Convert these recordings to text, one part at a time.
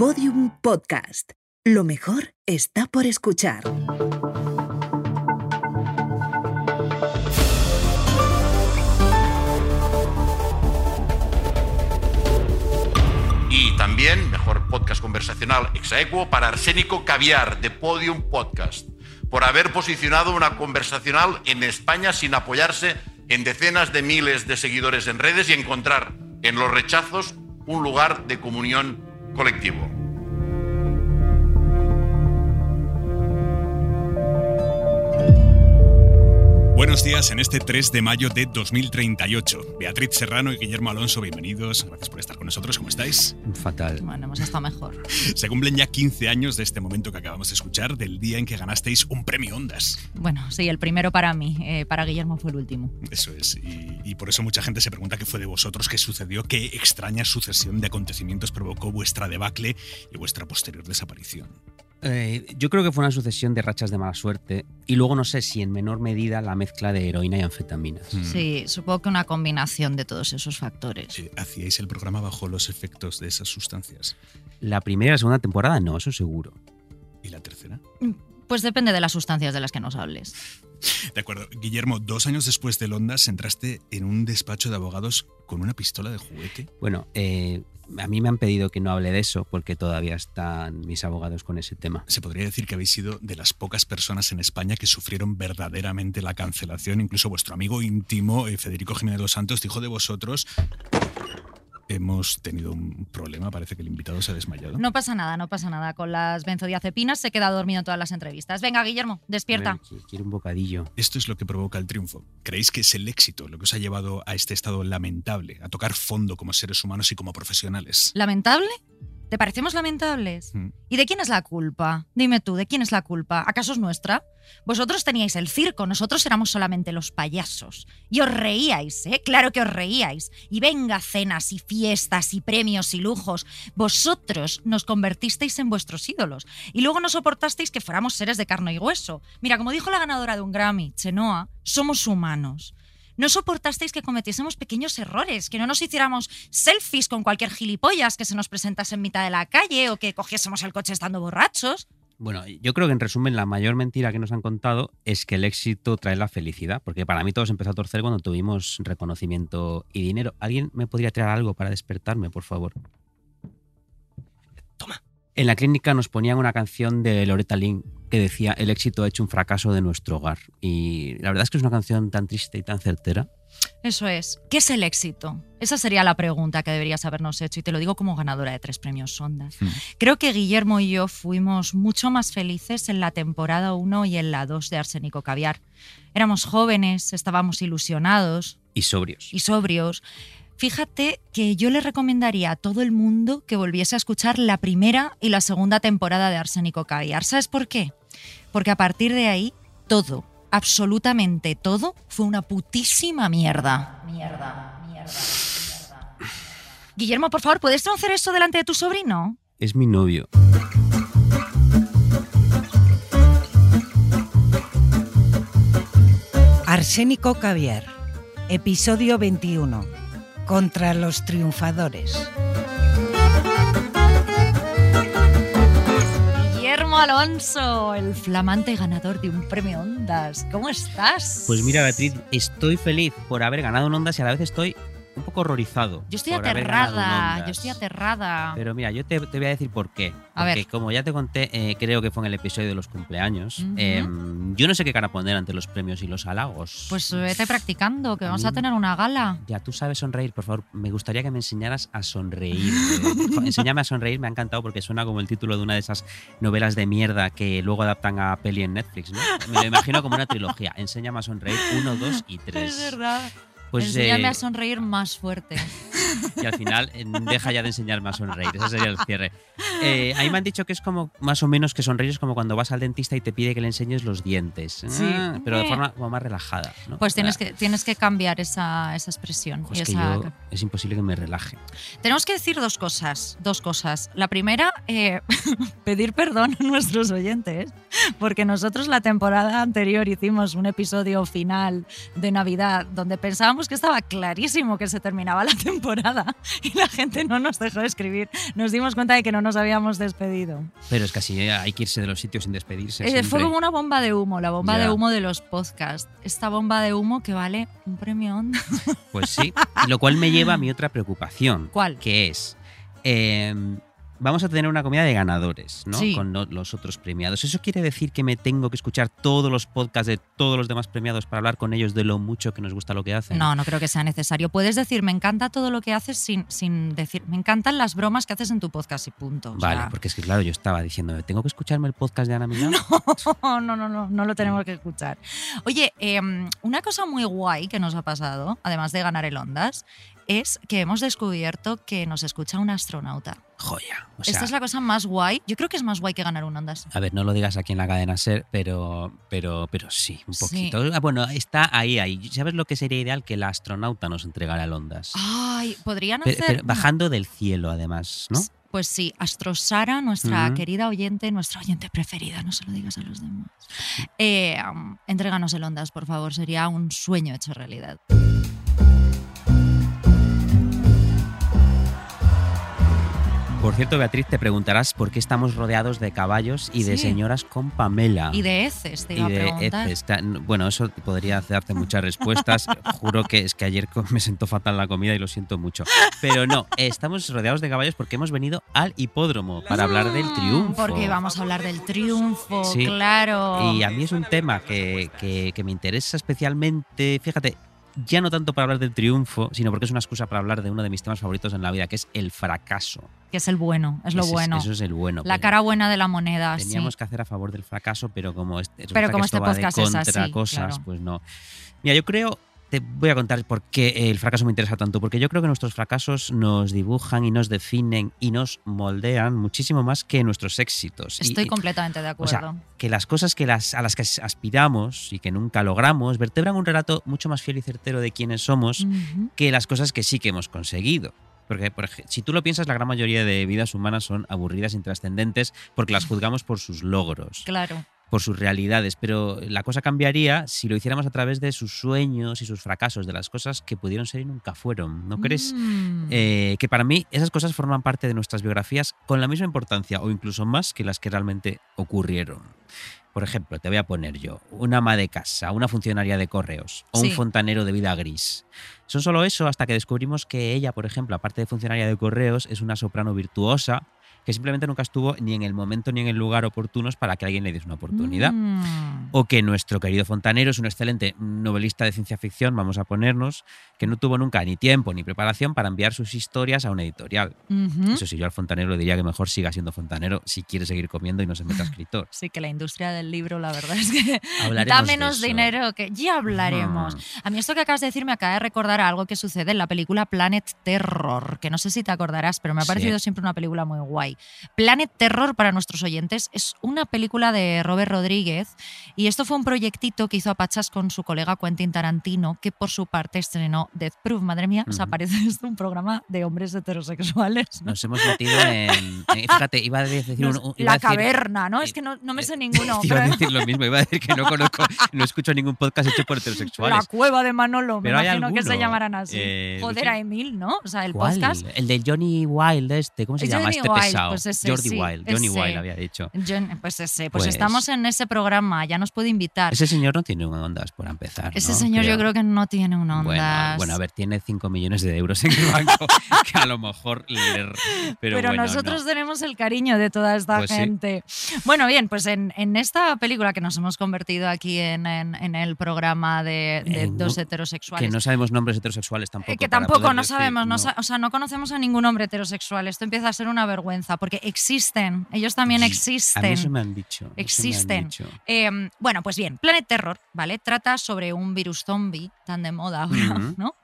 Podium Podcast. Lo mejor está por escuchar. Y también, mejor podcast conversacional exaequo para Arsénico Caviar de Podium Podcast, por haber posicionado una conversacional en España sin apoyarse en decenas de miles de seguidores en redes y encontrar en los rechazos un lugar de comunión colectivo. Buenos días en este 3 de mayo de 2038. Beatriz Serrano y Guillermo Alonso, bienvenidos. Gracias por estar con nosotros. ¿Cómo estáis? Fatal. Bueno, hemos estado mejor. Se cumplen ya 15 años de este momento que acabamos de escuchar, del día en que ganasteis un premio Ondas. Bueno, sí, el primero para mí. eh, para Guillermo fue el último. Eso es. Y, y por eso mucha gente se pregunta qué fue de vosotros, qué sucedió, qué extraña sucesión de acontecimientos provocó vuestra debacle y vuestra posterior desaparición. Eh, yo creo que fue una sucesión de rachas de mala suerte y luego no sé si en menor medida la mezcla de heroína y anfetaminas. Mm. Sí, supongo que una combinación de todos esos factores. Eh, ¿Hacíais el programa bajo los efectos de esas sustancias? La primera y la segunda temporada no, eso seguro. ¿Y la tercera? Pues depende de las sustancias de las que nos hables. De acuerdo. Guillermo, dos años después del Ondas entraste en un despacho de abogados con una pistola de juguete. Bueno, eh, a mí me han pedido que no hable de eso porque todavía están mis abogados con ese tema. Se podría decir que habéis sido de las pocas personas en España que sufrieron verdaderamente la cancelación. Incluso vuestro amigo íntimo, eh, Federico Jiménez dos Santos, dijo de vosotros. Hemos tenido un problema, parece que el invitado se ha desmayado. No pasa nada, no pasa nada. Con las benzodiazepinas se queda dormido en todas las entrevistas. Venga, Guillermo, despierta. Ven, Quiero un bocadillo. Esto es lo que provoca el triunfo. ¿Creéis que es el éxito lo que os ha llevado a este estado lamentable, a tocar fondo como seres humanos y como profesionales? ¿Lamentable? ¿Te parecemos lamentables? Mm. ¿Y de quién es la culpa? Dime tú, ¿de quién es la culpa? ¿Acaso es nuestra? Vosotros teníais el circo, nosotros éramos solamente los payasos. Y os reíais, ¿eh? Claro que os reíais. Y venga cenas y fiestas y premios y lujos. Vosotros nos convertisteis en vuestros ídolos. Y luego no soportasteis que fuéramos seres de carne y hueso. Mira, como dijo la ganadora de un Grammy, Chenoa, somos humanos. No soportasteis que cometiésemos pequeños errores, que no nos hiciéramos selfies con cualquier gilipollas que se nos presentase en mitad de la calle o que cogiésemos el coche estando borrachos. Bueno, yo creo que en resumen la mayor mentira que nos han contado es que el éxito trae la felicidad, porque para mí todo se empezó a torcer cuando tuvimos reconocimiento y dinero. ¿Alguien me podría traer algo para despertarme, por favor? En la clínica nos ponían una canción de Loretta Lynn que decía el éxito ha hecho un fracaso de nuestro hogar. Y la verdad es que es una canción tan triste y tan certera. Eso es. ¿Qué es el éxito? Esa sería la pregunta que deberías habernos hecho y te lo digo como ganadora de tres premios Sondas. Hmm. Creo que Guillermo y yo fuimos mucho más felices en la temporada 1 y en la 2 de Arsénico Caviar. Éramos jóvenes, estábamos ilusionados, Y sobrios. y sobrios. Fíjate que yo le recomendaría a todo el mundo que volviese a escuchar la primera y la segunda temporada de Arsénico Caviar. ¿Sabes por qué? Porque a partir de ahí, todo, absolutamente todo, fue una putísima mierda. Mierda, mierda, mierda. Guillermo, por favor, ¿puedes hacer eso delante de tu sobrino? Es mi novio. Arsénico Caviar, episodio 21. Contra los triunfadores. Guillermo Alonso, el flamante ganador de un premio Ondas. ¿Cómo estás? Pues mira, Beatriz, estoy feliz por haber ganado un Ondas y a la vez estoy un poco horrorizado. Yo estoy aterrada, yo estoy aterrada. Pero mira, yo te, te voy a decir por qué. A Porque ver. como ya te conté, eh, creo que fue en el episodio de los cumpleaños, eh, yo no sé qué cara poner ante los premios y los halagos. Pues vete practicando, que A vamos mí- a tener una gala. Ya, tú sabes sonreír, por favor. Me gustaría que me enseñaras a sonreír. Eh, jo, Enséñame a sonreír, me ha encantado porque suena como el título de una de esas novelas de mierda que luego adaptan a peli en Netflix, ¿no? Me lo imagino como una trilogía. Enséñame a sonreír, uno, dos y tres. Es verdad. Pues, Enséñame eh, a sonreír más fuerte. y al final eh, deja ya de enseñarme a sonreír. Ese sería el cierre. Eh, a mí me han dicho que es como más o menos que sonreír es como cuando vas al dentista y te pide que le enseñes los dientes. Sí. Ah, pero de forma como más relajada. ¿no? Pues tienes que, tienes que cambiar esa, esa expresión. jo, y es que esa- yo es imposible que me relaje. Tenemos que decir dos cosas, dos cosas. La primera, eh, pedir perdón a nuestros oyentes, porque nosotros la temporada anterior hicimos un episodio final de Navidad donde pensábamos que estaba clarísimo que se terminaba la temporada y la gente no nos dejó escribir. Nos dimos cuenta de que no nos habíamos despedido. Pero es que así eh, hay que irse de los sitios sin despedirse. Eh, fue como una bomba de humo, la bomba Ya. de humo de los podcasts. Esta bomba de humo que vale un premio Onda. Pues sí. Lo cual me lleva a mi otra preocupación. ¿Cuál? Que es. eh, vamos a tener una comida de ganadores, ¿no? Sí. Con lo- los otros premiados. ¿Eso quiere decir que me tengo que escuchar todos los podcasts de todos los demás premiados para hablar con ellos de lo mucho que nos gusta lo que hacen? No, no creo que sea necesario. Puedes decir, me encanta todo lo que haces sin, sin decir, me encantan las bromas que haces en tu podcast y punto. O Vale, sea, porque es que claro, yo estaba diciendo, ¿tengo que escucharme el podcast de Ana Milán? No, no, no, no, no lo tenemos que escuchar. Oye, em, una cosa muy guay que nos ha pasado, además de ganar el Ondas, es que hemos descubierto que nos escucha un astronauta. Joya. O sea, Esta es la cosa más guay. Yo creo que es más guay que ganar un Ondas. A ver, no lo digas aquí en la cadena ser, pero, pero, pero sí, un poquito. Ah, Bueno, está ahí, ahí. ¿Sabes lo que sería ideal? Que el astronauta nos entregara el Ondas. Ay, podrían hacer. pero bajando del cielo, además, ¿no? Pues sí, Astro Sara, nuestra querida oyente, nuestra oyente preferida, no se lo digas a los demás. Eh, um, entréganos el Ondas, por favor, sería un sueño hecho realidad. Por cierto, Beatriz, te preguntarás por qué estamos rodeados de caballos y de señoras con Pamela. Y de heces, te Y iba a de preguntar. heces. Bueno, eso podría darte muchas respuestas. Juro que es que ayer me sentó fatal la comida y lo siento mucho. Pero no, estamos rodeados de caballos porque hemos venido al hipódromo para hablar del triunfo. Porque vamos a hablar del triunfo, Sí. claro. Y a mí es un tema que, que- que me interesa especialmente, fíjate, ya no tanto para hablar del triunfo, sino porque es una excusa para hablar de uno de mis temas favoritos en la vida, que es el fracaso. Que es el bueno, es lo Ese bueno. eso es el bueno. la cara buena de la moneda, sí. Teníamos que hacer a favor del fracaso, pero como este, Pero como este va de podcast es contra así, cosas, claro. pues no. Mira, yo creo, te voy a contar por qué el fracaso me interesa tanto, porque yo creo que nuestros fracasos nos dibujan y nos definen y nos moldean muchísimo más que nuestros éxitos. Estoy y- completamente de o sea, acuerdo. que las cosas que las, a las que aspiramos y que nunca logramos vertebran un relato mucho más fiel y certero de quiénes somos que las cosas que sí que hemos conseguido. Porque, por ej- si tú lo piensas, la gran mayoría de vidas humanas son aburridas, intrascendentes, porque las juzgamos por sus logros, Claro. Por sus realidades. Pero la cosa cambiaría si lo hiciéramos a través de sus sueños y sus fracasos, de las cosas que pudieron ser y nunca fueron. ¿No crees? Mm. Eh, que para mí esas cosas forman parte de nuestras biografías con la misma importancia o incluso más que las que realmente ocurrieron. Por ejemplo, te voy a poner yo, una ama de casa, una funcionaria de correos o Sí. un fontanero de vida gris. Son solo eso hasta que descubrimos que ella, por ejemplo, aparte de funcionaria de correos, es una soprano virtuosa que simplemente nunca estuvo ni en el momento ni en el lugar oportunos para que alguien le diese una oportunidad. Mm. O que nuestro querido Fontanero es un excelente novelista de ciencia ficción, vamos a ponernos, que no tuvo nunca ni tiempo ni preparación para enviar sus historias a una editorial. Eso sí, yo al fontanero le diría que mejor siga siendo fontanero si quiere seguir comiendo y no se meta a escritor. Sí, que la industria del libro, la verdad es que da menos dinero que ya hablaremos. A mí esto que acabas de decir me acaba de recordar algo que sucede en la película Planet Terror, que no sé si te acordarás, pero me ha Sí. parecido siempre una película muy guay. Planet Terror, para nuestros oyentes, es una película de Robert Rodríguez y esto fue un proyectito que hizo a Pachas con su colega Quentin Tarantino, que por su parte estrenó Death Proof. Madre mía, o sea, parece esto un programa de hombres heterosexuales. ¿no? Nos hemos metido en. en- fíjate, iba a decir. un- un- iba la a decir- caverna, ¿no? Es que no, no me sé ninguno. Iba a decir lo mismo, iba a decir que no conozco, no escucho ningún podcast hecho por La heterosexuales. cueva de Manolo, me Pero hay imagino que se llamarán así. eh, Joder, sí. hay mil, ¿no? O sea, el ¿Cuál? podcast. El de Johnny Wild este, ¿cómo se llama? Johnny este Wild, pues ese, Jordi sí, Wild, Johnny ese. Wild había dicho. John- pues ese, pues, Pues- estamos en ese programa, ya nos puede invitar. Ese señor no tiene un ondas por empezar. Ese ¿no? señor yo creo que no tiene un ondas. Bueno, bueno, a ver, tiene 5 millones de euros en el banco, que a lo mejor le... Pero, Pero, bueno, nosotros no. tenemos el cariño de toda esta Pues sí. gente. Bueno, bien, pues en, en esta película que nos hemos convertido aquí en, en- en el programa de, de En dos heterosexuales. Que no sabemos nombres heterosexuales tampoco. Eh, que tampoco no decir, sabemos, no o sea, no conocemos a ningún hombre heterosexual. Esto empieza a ser una vergüenza, porque existen, ellos también A existen. mí eso me han dicho. han Existen. dicho. Eh, bueno, pues bien, Planet Terror, ¿vale? Trata sobre un virus zombie, tan de moda ahora. ¿no?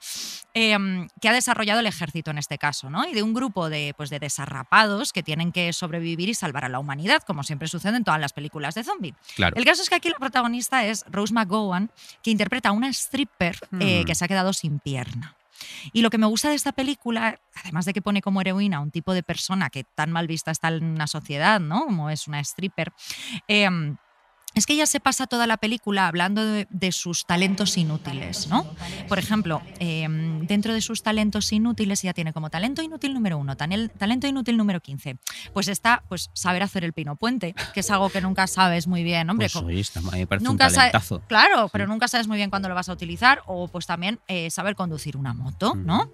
Eh, que ha desarrollado el ejército en este caso, ¿no? Y de un grupo de, pues, de desarrapados que tienen que sobrevivir y salvar a la humanidad, como siempre sucede en todas las películas de zombie. Claro. El caso es que aquí la protagonista es Rose McGowan, que interpreta a una stripper eh, Hmm. que se ha quedado sin pierna. Y lo que me gusta de esta película, además de que pone como heroína un tipo de persona que tan mal vista está en una sociedad, ¿no? Como es una stripper, eh, es que ella se pasa toda la película hablando de, de sus talentos inútiles, ¿no? Por ejemplo, eh, dentro de sus talentos inútiles ella tiene como talento inútil número uno, talento inútil número 15. Pues está, pues, saber hacer el pino puente, que es algo que nunca sabes muy bien, hombre. Pues oye, está- me parece nunca un talentazo. Claro, pero nunca sabes muy bien cuándo lo vas a utilizar o pues también eh, saber conducir una moto, ¿no?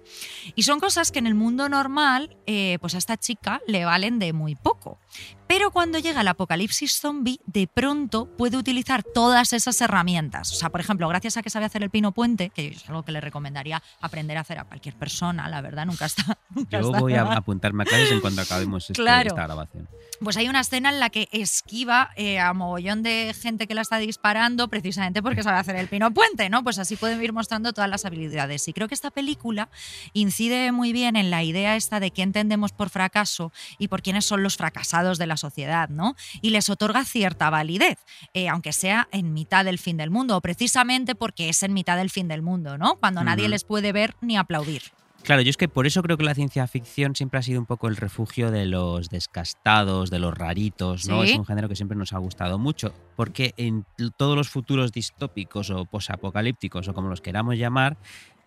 Y son cosas que en el mundo normal, eh, pues a esta chica le valen de muy poco. Pero cuando llega el apocalipsis zombie, de pronto puede utilizar todas esas herramientas. O sea, por ejemplo, gracias a que sabe hacer el pino puente, que es algo que le recomendaría aprender a hacer a cualquier persona, la verdad, nunca está. nunca Yo está voy a apuntarme a clases en cuanto acabemos este- Claro. esta grabación. Pues hay una escena en la que esquiva eh, a mogollón de gente que la está disparando precisamente porque sabe hacer el pino puente, ¿no? Pues así pueden ir mostrando todas las habilidades. Y creo que esta película incide muy bien en la idea esta de qué entendemos por fracaso y por quiénes son los fracasados de la sociedad, ¿no? Y les otorga cierta validez, eh, aunque sea en mitad del fin del mundo, o precisamente porque es en mitad del fin del mundo, ¿no? Cuando nadie les puede ver ni aplaudir. Claro, yo es que por eso creo que la ciencia ficción siempre ha sido un poco el refugio de los descastados, de los raritos, ¿no? Sí. Es un género que siempre nos ha gustado mucho, porque en todos los futuros distópicos o posapocalípticos o como los queramos llamar,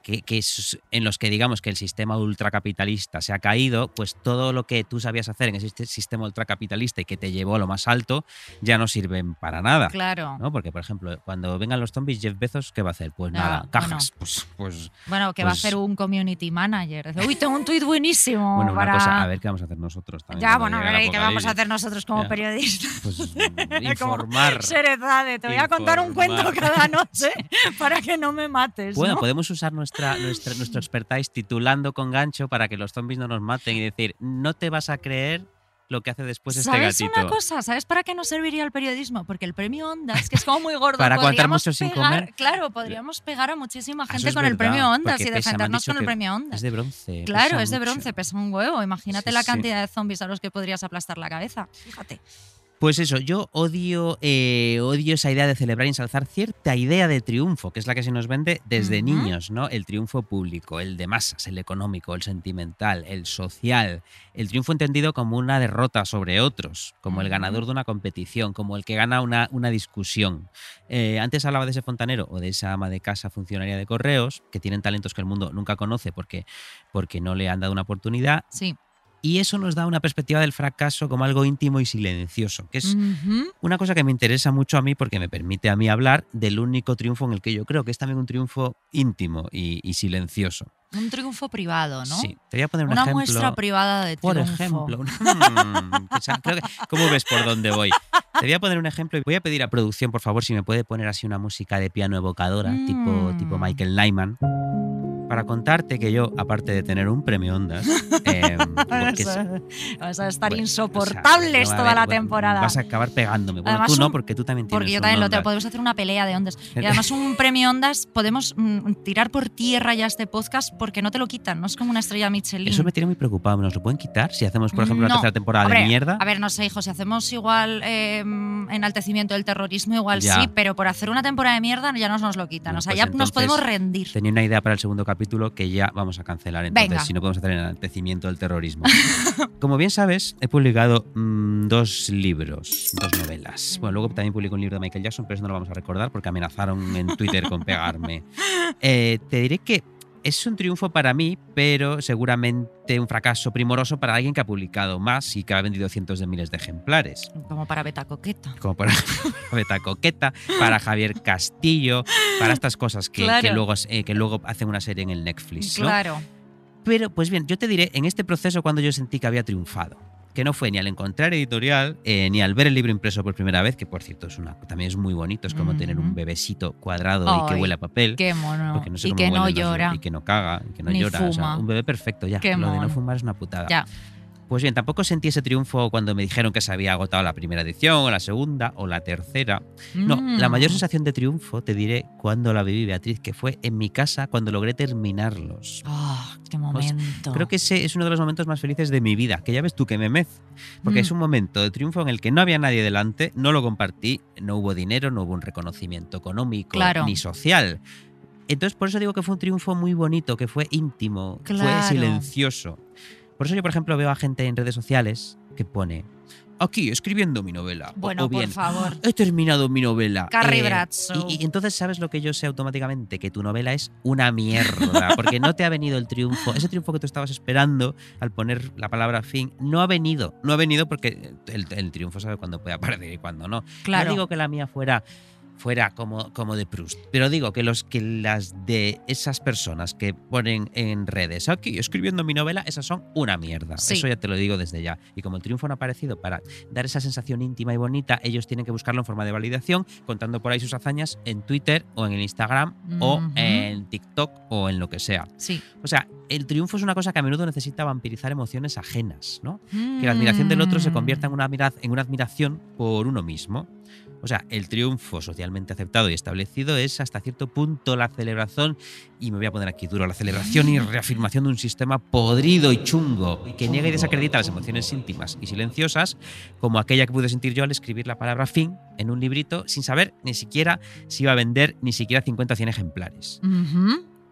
que, que es- en los que digamos que el sistema ultracapitalista se ha caído, pues todo lo que tú sabías hacer en ese sist- sistema ultracapitalista y que te llevó a lo más alto ya no sirven para nada. Claro. ¿no? Porque, por ejemplo, cuando vengan los zombies, Jeff Bezos, ¿qué va a hacer? Pues nada, bueno. cajas. Pues, pues Bueno, que va a Pues- hacer un community manager. Uy, tengo un tuit buenísimo. Bueno, una para... cosa, a ver qué vamos a hacer nosotros también. Ya, bueno, a ver, el ¿y ¿qué vamos a hacer nosotros como Ya. periodistas? Pues Como informar. Te voy a contar un cuento cada noche para que no me mates. Bueno, ¿no? podemos usar nuestra, nuestra, nuestro expertise titulando con gancho para que los zombies no nos maten y decir, no te vas a creer lo que hace después este ¿Sabes gatito. una cosa? ¿Sabes para qué nos serviría el periodismo? Porque el premio Ondas, que es como muy gordo, Para podríamos mucho sin pegar- comer. Claro, podríamos pegar a muchísima gente es con el verdad, premio Ondas y defendernos con el premio Ondas. Es de bronce. Claro, es de mucho. bronce, pesa un huevo. Imagínate Sí, la sí. cantidad de zombies a los que podrías aplastar la cabeza. Fíjate. Pues eso, yo odio, eh, odio esa idea de celebrar y ensalzar cierta idea de triunfo, que es la que se nos vende desde niños, ¿no? El triunfo público, el de masas, el económico, el sentimental, el social, el triunfo entendido como una derrota sobre otros, como el ganador de una competición, como el que gana una, una discusión. Eh, antes hablaba de ese fontanero o de esa ama de casa funcionaria de correos, que tienen talentos que el mundo nunca conoce porque, porque no le han dado una oportunidad, Sí. Y eso nos da una perspectiva del fracaso como algo íntimo y silencioso, que es Ujú. una cosa que me interesa mucho a mí porque me permite a mí hablar del único triunfo en el que yo creo que es también un triunfo íntimo y, y silencioso. Un triunfo privado, ¿no? Sí, te voy a poner un Una ejemplo. muestra privada de por triunfo. ejemplo, Mm, o sea, creo que- ¿cómo ves por dónde voy? Te voy a poner un ejemplo y voy a pedir a producción, por favor, si me puede poner así una música de piano evocadora, tipo, Mm. tipo Michael Nyman, para contarte que yo, aparte de tener un premio Ondas, em, Vas a estar bueno, insoportables o sea, toda la temporada. Vas a acabar pegándome. Bueno, Además, tú no, porque tú también tienes Porque yo un también lo tengo. Podemos hacer una pelea de ondas. Y además, un premio ondas, podemos mm, tirar por tierra ya este podcast porque no te lo quitan. No es como una estrella Michelin. Eso me tiene muy preocupado. ¿Nos lo pueden quitar si hacemos, por ejemplo, una No. tercera temporada Hombre, de mierda? A ver, no sé, hijo, si hacemos igual eh, enaltecimiento del terrorismo, igual Ya. sí, pero por hacer una temporada de mierda ya nos, nos lo quitan. Bueno, o sea, pues ya nos podemos rendir. Tenía una idea para el segundo capítulo que ya vamos a cancelar. Entonces, Venga. si no podemos hacer el enaltecimiento del terrorismo. Como bien sabes, he publicado mm, dos libros, dos novelas. Bueno, luego también publico un libro de Michael Jackson, pero eso no lo vamos a recordar porque amenazaron en Twitter con pegarme. Eh, te diré que es un triunfo para mí, pero seguramente un fracaso primoroso para alguien que ha publicado más y que ha vendido cientos de miles de ejemplares. Como para Beta Coqueta. como para Beta Coqueta, para Javier Castillo, para estas cosas que, Claro. que luego, eh, que luego hacen una serie en el Netflix. ¿no? Claro. Pero, pues bien, yo te diré, en este proceso cuando yo sentí que había triunfado, que no fue ni al encontrar editorial, eh, ni al ver el libro impreso por primera vez, que por cierto es una, también es muy bonito, es como tener un bebecito cuadrado y que huele a papel. Qué mono. porque no sé y cómo que no los- llora. Y que no caga, y que no Ni llora. o sea, fuma. un bebé perfecto, ya. Qué Lo de no fumar es una putada. Ya. Pues bien, tampoco sentí ese triunfo cuando me dijeron que se había agotado la primera edición, o la segunda, o la tercera. No, la mayor Mm. sensación de triunfo, te diré, cuando la viví, Beatriz, que fue en mi casa cuando logré terminarlos. Ah, qué momento. Pues, Creo que ese es uno de los momentos más felices de mi vida, que ya ves tú que me mez. Porque Mm. es un momento de triunfo en el que no había nadie delante, no lo compartí, no hubo dinero, no hubo un reconocimiento económico Claro. ni social. Entonces, por eso digo que fue un triunfo muy bonito, que fue íntimo, Claro. fue silencioso. Por eso yo, por ejemplo, veo a gente en redes sociales que pone, aquí escribiendo mi novela. O- Bueno, o bien, por favor. he terminado mi novela. Carrie Eh, y entonces sabes lo que yo sé automáticamente, que tu novela es una mierda, porque no te ha venido el triunfo. Ese triunfo que tú estabas esperando al poner la palabra fin, no ha venido. No ha venido porque el, el triunfo sabe cuándo puede aparecer y cuándo no. Claro. No digo que la mía fuera fuera como, como de Proust, pero digo que los que las de esas personas que ponen en redes aquí escribiendo mi novela, esas son una mierda. Sí. Eso ya te lo digo desde ya. Y como el triunfo no ha aparecido para dar esa sensación íntima y bonita, ellos tienen que buscarlo en forma de validación, contando por ahí sus hazañas en Twitter o en el Instagram o Ujú. en TikTok o en lo que sea. Sí. O sea, el triunfo es una cosa que a menudo necesita vampirizar emociones ajenas, ¿no? que la admiración del otro se convierta en una, en una admiración por uno mismo. O sea, el triunfo socialmente aceptado y establecido es hasta cierto punto la celebración, y me voy a poner aquí duro, la celebración y reafirmación de un sistema podrido y chungo, que niega y desacredita las emociones íntimas y silenciosas, como aquella que pude sentir yo al escribir la palabra fin en un librito sin saber ni siquiera si iba a vender ni siquiera 50 o 100 ejemplares.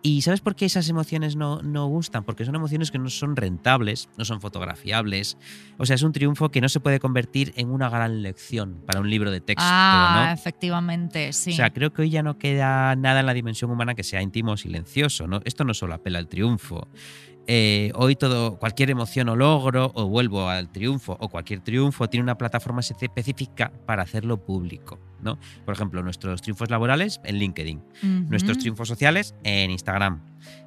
¿Y sabes por qué esas emociones no, no gustan? Porque son emociones que no son rentables, no son fotografiables. O sea, es un triunfo que no se puede convertir en una gran lección para un libro de texto, Ah, ¿no? efectivamente, sí. O sea, creo que hoy ya no queda nada en la dimensión humana que sea íntimo o silencioso. ¿no? Esto no solo apela al triunfo. Eh, hoy todo, cualquier emoción o logro, o vuelvo al triunfo, o cualquier triunfo, tiene una plataforma específica para hacerlo público. ¿no? Por ejemplo, nuestros triunfos laborales en LinkedIn, nuestros triunfos sociales en Instagram.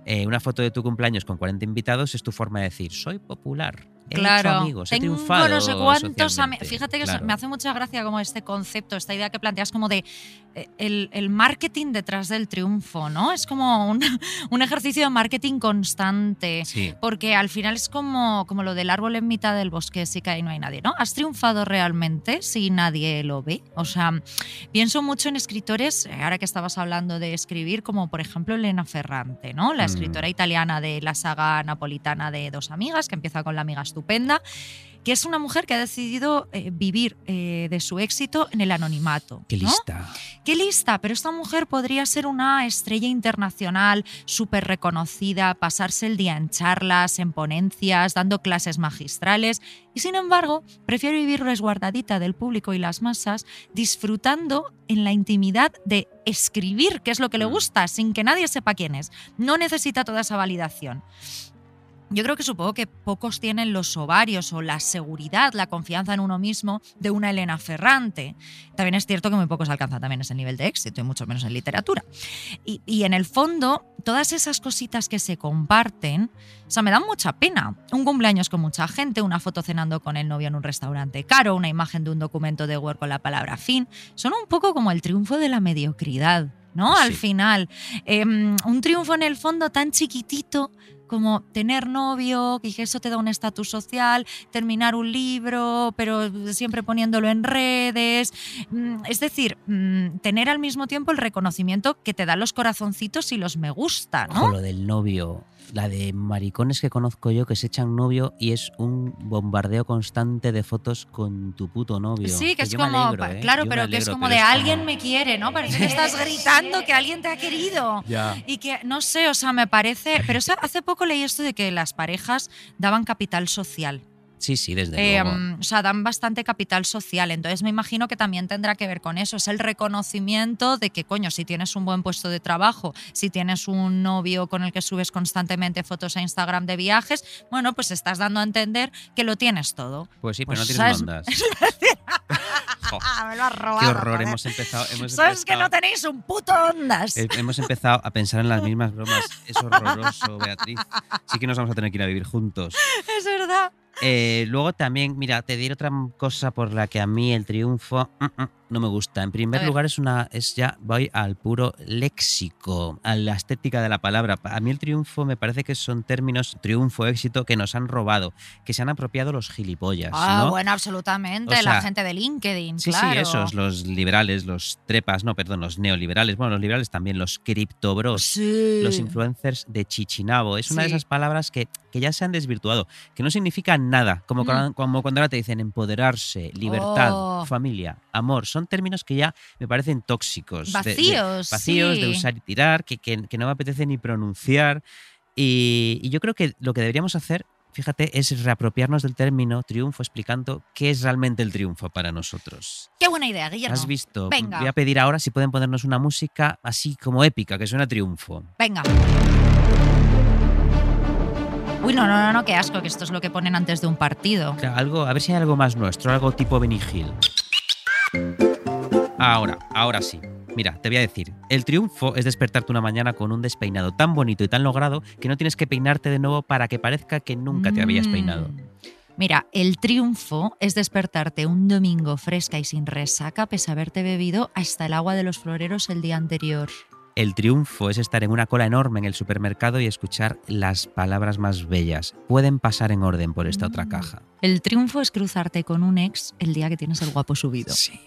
Eh, una foto de tu cumpleaños con 40 invitados es tu forma de decir, soy popular. He hecho Claro, amigos, he tengo triunfado no sé cuántos ami- socialmente". Fíjate que Claro. me hace mucha gracia como este concepto, esta idea que planteas como de eh, el, el marketing detrás del triunfo, ¿no? Es como un, un ejercicio de marketing constante. Sí. Porque al final es como, como lo del árbol en mitad del bosque, sí que ahí no hay nadie, ¿no? ¿Has triunfado realmente si nadie lo ve? O sea, pienso mucho en escritores, eh, ahora que estabas hablando de escribir, como por ejemplo Elena Ferrante, ¿no? La Mm. escritora italiana de la saga napolitana de Dos Amigas, que empieza con La Amiga Estupenda, que es una mujer que ha decidido eh, vivir eh, de su éxito en el anonimato. Qué ¿no? lista. Qué lista, pero esta mujer podría ser una estrella internacional súper reconocida, pasarse el día en charlas, en ponencias, dando clases magistrales y sin embargo prefiere vivir resguardadita del público y las masas, disfrutando en la intimidad de escribir, que es lo que le Mm. gusta, sin que nadie sepa quién es. No necesita toda esa validación. Yo creo que supongo que pocos tienen los ovarios o la seguridad, la confianza en uno mismo de una Elena Ferrante. También es cierto que muy pocos alcanzan también ese nivel de éxito y mucho menos en literatura. Y, y en el fondo, todas esas cositas que se comparten, o sea, me dan mucha pena. Un cumpleaños con mucha gente, una foto cenando con el novio en un restaurante caro, una imagen de un documento de Word con la palabra fin, son un poco como el triunfo de la mediocridad. ¿no? Al final, Em, un triunfo en el fondo tan chiquitito como tener novio, que eso te da un estatus social, terminar un libro, pero siempre poniéndolo en redes. Mm, Es decir, mm, tener al mismo tiempo el reconocimiento que te dan los corazoncitos y los me gusta, ¿no? lo del novio. La de maricones que conozco yo que se echan novio y es un bombardeo constante de fotos con tu puto novio. Sí, que es yo me como, alegro, pa- ¿eh? claro, Yo pero que es como de es alguien como- me quiere, ¿no? Parece que estás gritando que alguien te ha querido. Y que, no sé, o sea, me parece. Pero hace poco leí esto de que las parejas daban capital social. Sí, sí, desde Eh, luego. mm, o sea, dan bastante capital social. Entonces me imagino que también tendrá que ver con eso. Es el reconocimiento de que, coño, si tienes un buen puesto de trabajo, si tienes un novio con el que subes constantemente fotos a Instagram de viajes, bueno, pues estás dando a entender que lo tienes todo. Pues sí, pero pues, no tienes ondas. Ah, me lo has robado. qué horror, hemos empezado. Hemos Sabes que no tenéis un puto ondas. Eh, Hemos empezado a pensar en las mismas bromas. Es horroroso, Beatriz. Sí que nos vamos a tener que ir a vivir juntos. Es verdad. Eh, luego también, mira, te diré otra cosa por la que a mí el triunfo mm, mm, no me gusta. En primer lugar es una, es ya voy al puro léxico, a la estética de la palabra. A mí el triunfo me parece que son términos triunfo, éxito que nos han robado, que se han apropiado los gilipollas, Ah, ¿no? bueno, absolutamente. O la gente de LinkedIn, Sí, claro. sí, esos, los liberales, los trepas, no, perdón, los neoliberales, bueno, los liberales también, los criptobros, Sí. los influencers de Chichinabo. Es una de esas palabras que, que ya se han desvirtuado, que no significan nada, como, Mm. cuando, como cuando ahora te dicen empoderarse, libertad, Oh. familia, amor. Son términos que ya me parecen tóxicos. de- de- Vacíos. vacíos sí. de usar y tirar, que, que- que no me apetece ni pronunciar. Y, y yo creo que lo que deberíamos hacer, fíjate, es reapropiarnos del término triunfo explicando qué es realmente el triunfo para nosotros. Qué buena idea, Guillermo. ¿Has visto? Venga. Voy a pedir ahora si pueden ponernos una música así como épica, que suena a triunfo. Venga. Uy, no, no, no, no, qué asco, que esto es lo que ponen antes de un partido. Algo, a ver si hay algo más nuestro, algo tipo Benny Hill. Ahora, ahora sí. Mira, te voy a decir, el triunfo es despertarte una mañana con un despeinado tan bonito y tan logrado que no tienes que peinarte de nuevo para que parezca que nunca te habías Mm. peinado. Mira, el triunfo es despertarte un domingo fresca y sin resaca pese a haberte bebido hasta el agua de los floreros el día anterior. El triunfo es estar en una cola enorme en el supermercado y escuchar las palabras más bellas. Pueden pasar en orden por esta otra Mm. caja. El triunfo es cruzarte con un ex el día que tienes el guapo subido. Sí.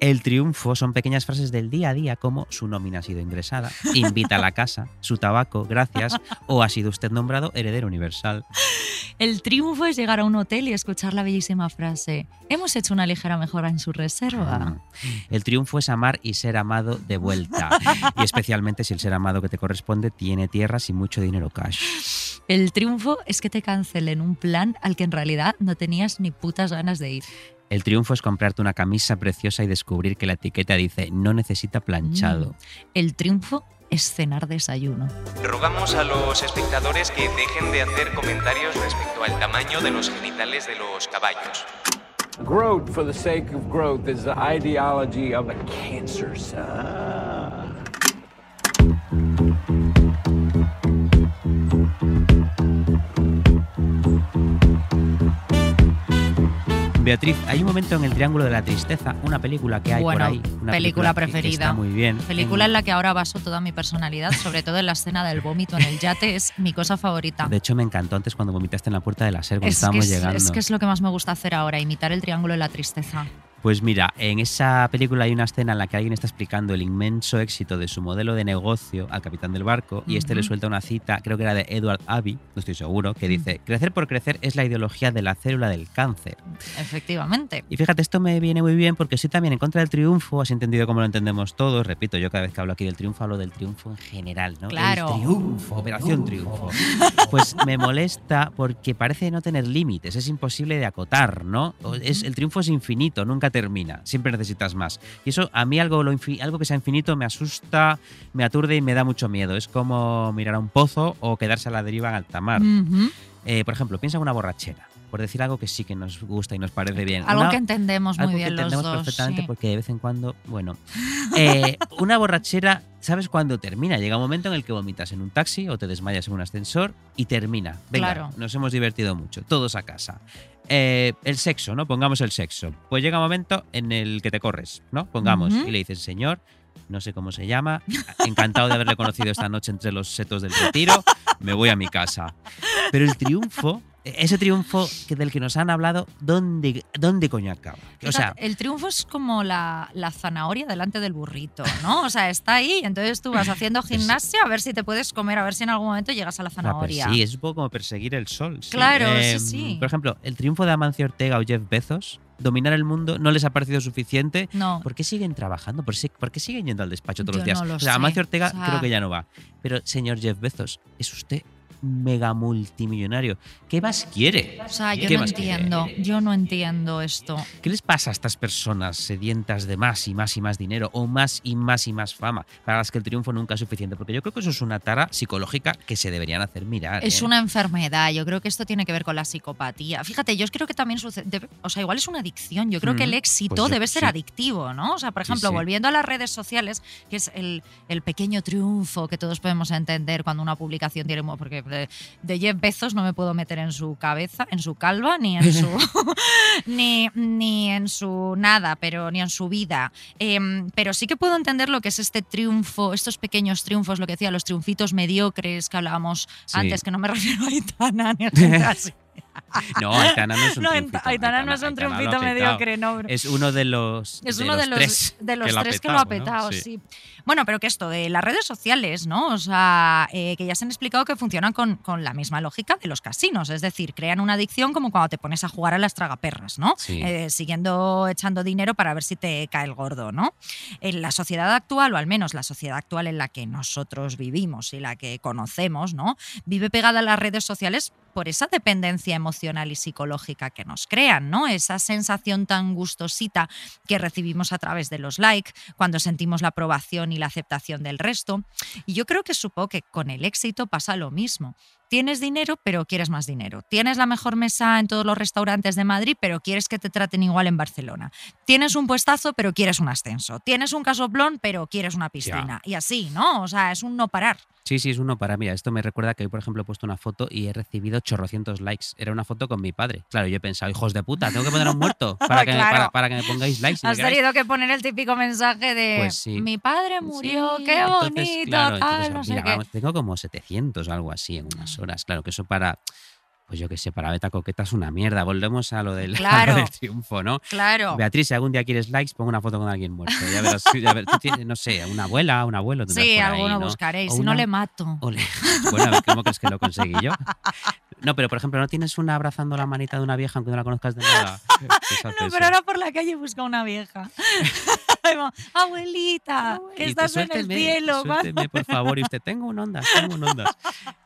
El triunfo son pequeñas frases del día a día como su nómina ha sido ingresada, invita a la casa, su tabaco, gracias, o ha sido usted nombrado heredero universal. El triunfo es llegar a un hotel y escuchar la bellísima frase, hemos hecho una ligera mejora en su reserva. Mm. El triunfo es amar y ser amado de vuelta. Y especialmente si el ser amado que te corresponde tiene tierras y mucho dinero cash. El triunfo es que te cancelen un plan al que en realidad no tenías ni putas ganas de ir. El triunfo es comprarte una camisa preciosa y descubrir que la etiqueta dice no necesita planchado. El triunfo es cenar desayuno. Rogamos a los espectadores que dejen de hacer comentarios respecto al tamaño de los genitales de los caballos. Growth for the sake of growth is the ideology of a cancer, son. Beatriz, hay un momento en el Triángulo de la Tristeza, una película que hay Bueno, por ahí. Una película que- que preferida. está muy bien. Película En- en la que ahora baso toda mi personalidad, sobre todo en la escena del vómito en el yate, es mi cosa favorita. De hecho, me encantó antes cuando vomitaste en la puerta de la SER cuando Es que estábamos es, llegando. es que es lo que más me gusta hacer ahora, imitar el triángulo de la tristeza. Pues mira, en esa película hay una escena en la que alguien está explicando el inmenso éxito de su modelo de negocio al capitán del barco y este le suelta una cita, creo que era de Edward Abbey, no estoy seguro, que dice, crecer por crecer es la ideología de la célula del cáncer. Efectivamente. Y fíjate, esto me viene muy bien porque estoy también en contra del triunfo, has entendido cómo lo entendemos todos. Repito, yo cada vez que hablo aquí del triunfo hablo del triunfo en general, ¿no? Claro. El triunfo, operación triunfo. Pues me molesta porque parece no tener límites, es imposible de acotar, ¿no? Es, el triunfo es infinito, nunca termina, siempre necesitas más. Y eso a mí algo, lo algo que sea infinito me asusta, me aturde y me da mucho miedo. Es como mirar a un pozo o quedarse a la deriva en alta mar. Eh, por ejemplo, piensa en una borrachera, por decir algo que sí que nos gusta y nos parece bien. Algo Una- que entendemos muy algo bien que los entendemos dos. perfectamente sí. porque de vez en cuando, bueno, eh, una borrachera, ¿sabes cuándo termina? Llega un momento en el que vomitas en un taxi o te desmayas en un ascensor y termina. Venga, Claro. nos hemos divertido mucho, todos a casa. Eh, el sexo, ¿no? Pongamos el sexo. Pues llega un momento en el que te corres, ¿no? Pongamos y le dices, señor, no sé cómo se llama, encantado de haberle conocido esta noche entre los setos del retiro, me voy a mi casa. Pero el triunfo, ese triunfo del que nos han hablado, ¿dónde, dónde coño acaba? O sea, el triunfo es como la, la zanahoria delante del burrito, ¿no? O sea, está ahí, entonces tú vas haciendo gimnasia a ver si te puedes comer, a ver si en algún momento llegas a la No, pero zanahoria. sí, es un poco como perseguir el sol. sí. Claro, sí, Em, sí. Por ejemplo, el triunfo de Amancio Ortega o Jeff Bezos, dominar el mundo, no les ha parecido suficiente. No, ¿Por qué siguen trabajando? ¿Por, qué siguen yendo al despacho todos Yo los días? no lo o sea. Amancio Ortega O sea- creo que ya no va. Pero, señor Jeff Bezos, es usted mega multimillonario. ¿Qué más quiere? o sea, yo ¿Qué no quiere? entiendo, yo no entiendo esto. ¿Qué les pasa a estas personas sedientas de más y más y más dinero o más y más y más fama para las que el triunfo nunca es suficiente? Porque yo creo que eso es una tara psicológica que se deberían hacer mirar. Es ¿eh? una enfermedad, yo creo que esto tiene que ver con la psicopatía. Fíjate, yo creo que también sucede, debe- o sea, igual es una adicción, yo creo que el Mm, éxito pues yo- debe ser sí. adictivo, ¿no? O sea, por ejemplo, sí. volviendo a las redes sociales, que es el, el pequeño triunfo que todos podemos entender cuando una publicación tiene, porque de, de Jeff Bezos no me puedo meter en su cabeza, en su calva, ni en su, ni, ni en su nada, pero ni en su vida. Em, pero sí que puedo entender lo que es este triunfo, estos pequeños triunfos, lo que decía, los triunfitos mediocres que hablábamos Sí. antes, que no me refiero a Aitana ni a gente así. No, Aitana no es un No, triunfito. Aitana no es un Aitana triunfito mediocre, no. Es uno de los, Es de uno los de los tres, de los que, lo ha tres que lo ha petado, sí. Bueno, pero que esto de las redes sociales, ¿no? O sea, eh, que ya se han explicado que funcionan con, con la misma lógica de los casinos. Es decir, crean una adicción como cuando te pones a jugar a las tragaperras, ¿no? Sí. Eh, siguiendo echando dinero para ver si te cae el gordo, ¿no? En la sociedad actual, o al menos la sociedad actual en la que nosotros vivimos y la que conocemos, ¿no? Vive pegada a las redes sociales por esa dependencia emocional y psicológica que nos crean, ¿no? Esa sensación tan gustosita que recibimos a través de los likes, cuando sentimos la aprobación y la aceptación del resto. Y yo creo que supongo que con el éxito pasa lo mismo. Tienes dinero, pero quieres más dinero. Tienes la mejor mesa en todos los restaurantes de Madrid, pero quieres que te traten igual en Barcelona. Tienes un puestazo, pero quieres un ascenso. Tienes un casoplón, pero quieres una piscina. Y así, ¿no? O sea, es un no parar. Sí, sí, es uno para mí. Esto me recuerda que hoy, por ejemplo, he puesto una foto y he recibido chorrocientos likes. Era una foto con mi padre. Claro, yo he pensado, hijos de puta, tengo que poner a un muerto para que, me- Claro. para, para que me pongáis likes. Has tenido que poner el típico mensaje de Pues sí. mi padre murió, Sí, qué entonces, bonito, claro, tal, entonces, no sé mira, qué. vamos, tengo como 700 o algo así en unas Claro, que eso para, pues yo qué sé, para Beta Coqueta es una mierda. Volvemos a lo del, a lo Claro. del triunfo, ¿no? Claro. Beatriz, si algún día quieres likes, pongo una foto con alguien muerto. Ya verás, ya ver- tú tienes, no sé, una abuela, un abuelo. Sí, ahí, alguno ¿no? buscaréis, si no le mato. Bueno, a ver, ¿cómo crees que lo conseguí yo? No, pero por ejemplo, ¿no tienes una abrazando la manita de una vieja aunque no la conozcas de nada? No, pero ahora por la calle busca una vieja. Como, Abuelita, que estás en el suélteme, cielo. ¿cuándo?". suélteme, por favor. Y usted, tengo un Ondas, tengo un Ondas.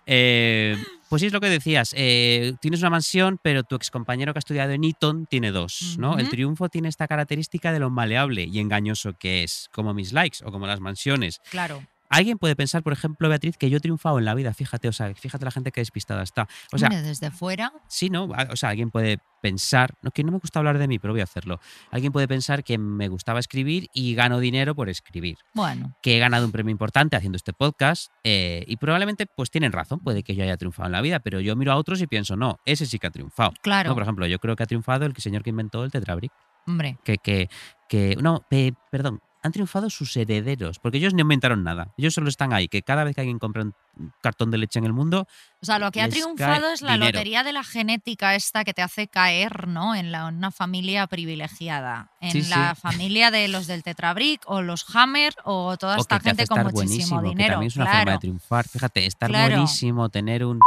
Eh, pues sí, es lo que decías. eh, tienes una mansión, pero tu excompañero que ha estudiado en Eton tiene dos, ¿no? El triunfo tiene esta característica de lo maleable y engañoso que es, como mis likes o como las mansiones. Claro. Alguien puede pensar, por ejemplo, Beatriz, que yo he triunfado en la vida, fíjate, o sea, fíjate la gente que despistada está. O sea, desde fuera. Sí, ¿no? A- O sea, alguien puede pensar, no, que no me gusta hablar de mí, pero voy a hacerlo. Alguien puede pensar que me gustaba escribir y gano dinero por escribir. Bueno, Que he ganado un premio importante haciendo este podcast eh, y probablemente pues tienen razón, puede que yo haya triunfado en la vida, pero yo miro a otros y pienso, no, ese sí que ha triunfado. claro. No, por ejemplo, yo creo que ha triunfado el señor que inventó el Tetrabric. Hombre, Que, que, que no, pe- perdón, han triunfado sus herederos, porque ellos no inventaron nada. Ellos solo están ahí, que cada vez que alguien compra un cartón de leche en el mundo, o sea, lo que ha triunfado es la dinero. lotería de la genética esta que te hace caer, ¿no? En, la, una familia privilegiada. En Sí, sí. la familia de los del Tetrabric o los Hammer o toda o esta que te hace gente con muchísimo buenísimo, que dinero. también es una claro. forma de triunfar. Fíjate, estar Claro. buenísimo, tener un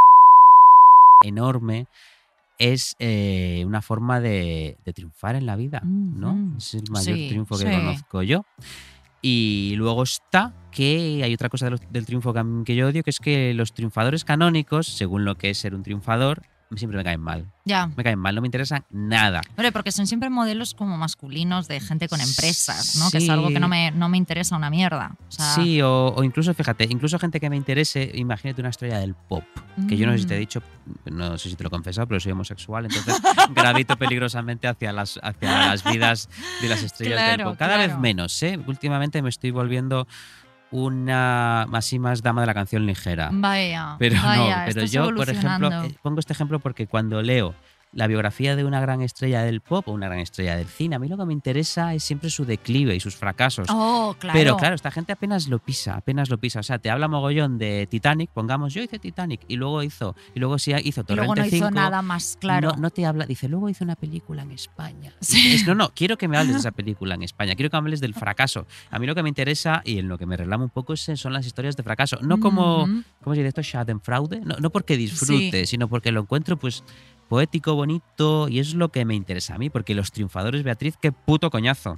enorme, es eh, una forma de, de triunfar en la vida, ¿no? Es el mayor Sí, triunfo que sí. conozco yo. Y luego está que hay otra cosa del triunfo que, que yo odio, que es que los triunfadores canónicos, según lo que es ser un triunfador, siempre me caen mal. Ya. Me caen mal, no me interesan nada. Hombre, porque son siempre modelos como masculinos de gente con empresas, ¿no? Que es algo que no me, no me interesa una mierda. O sea, Sí, o, o incluso, fíjate, incluso gente que me interese, imagínate una estrella del pop, que yo no sé si te he Mm. dicho, no sé si te lo he confesado, pero soy homosexual, entonces gravito peligrosamente hacia las, hacia las vidas de las estrellas del pop. Cada vez menos, ¿eh? Últimamente me estoy volviendo una más y más dama de la canción ligera. Vaya. Pero vaya, no, pero yo, por ejemplo, eh, pongo este ejemplo porque cuando leo la biografía de una gran estrella del pop o una gran estrella del cine, a mí lo que me interesa es siempre su declive y sus fracasos. Oh, claro. Pero claro, esta gente apenas lo pisa, apenas lo pisa. O sea, te habla mogollón de Titanic, pongamos, yo hice Titanic y luego hizo, y luego sí hizo Y Torrente luego no hizo 5, nada más, claro. No, no te habla, dice, luego hizo una película en España. Sí. Es- no, no, quiero que me hables de esa película en España, quiero que me hables del fracaso. A mí lo que me interesa y en lo que me relamo un poco son las historias de fracaso. No como. ¿cómo se dice esto? Schadenfreude. No, no porque disfrute, sino porque lo encuentro pues poético, bonito y es lo que me interesa a mí, porque los triunfadores, Beatriz, qué puto coñazo.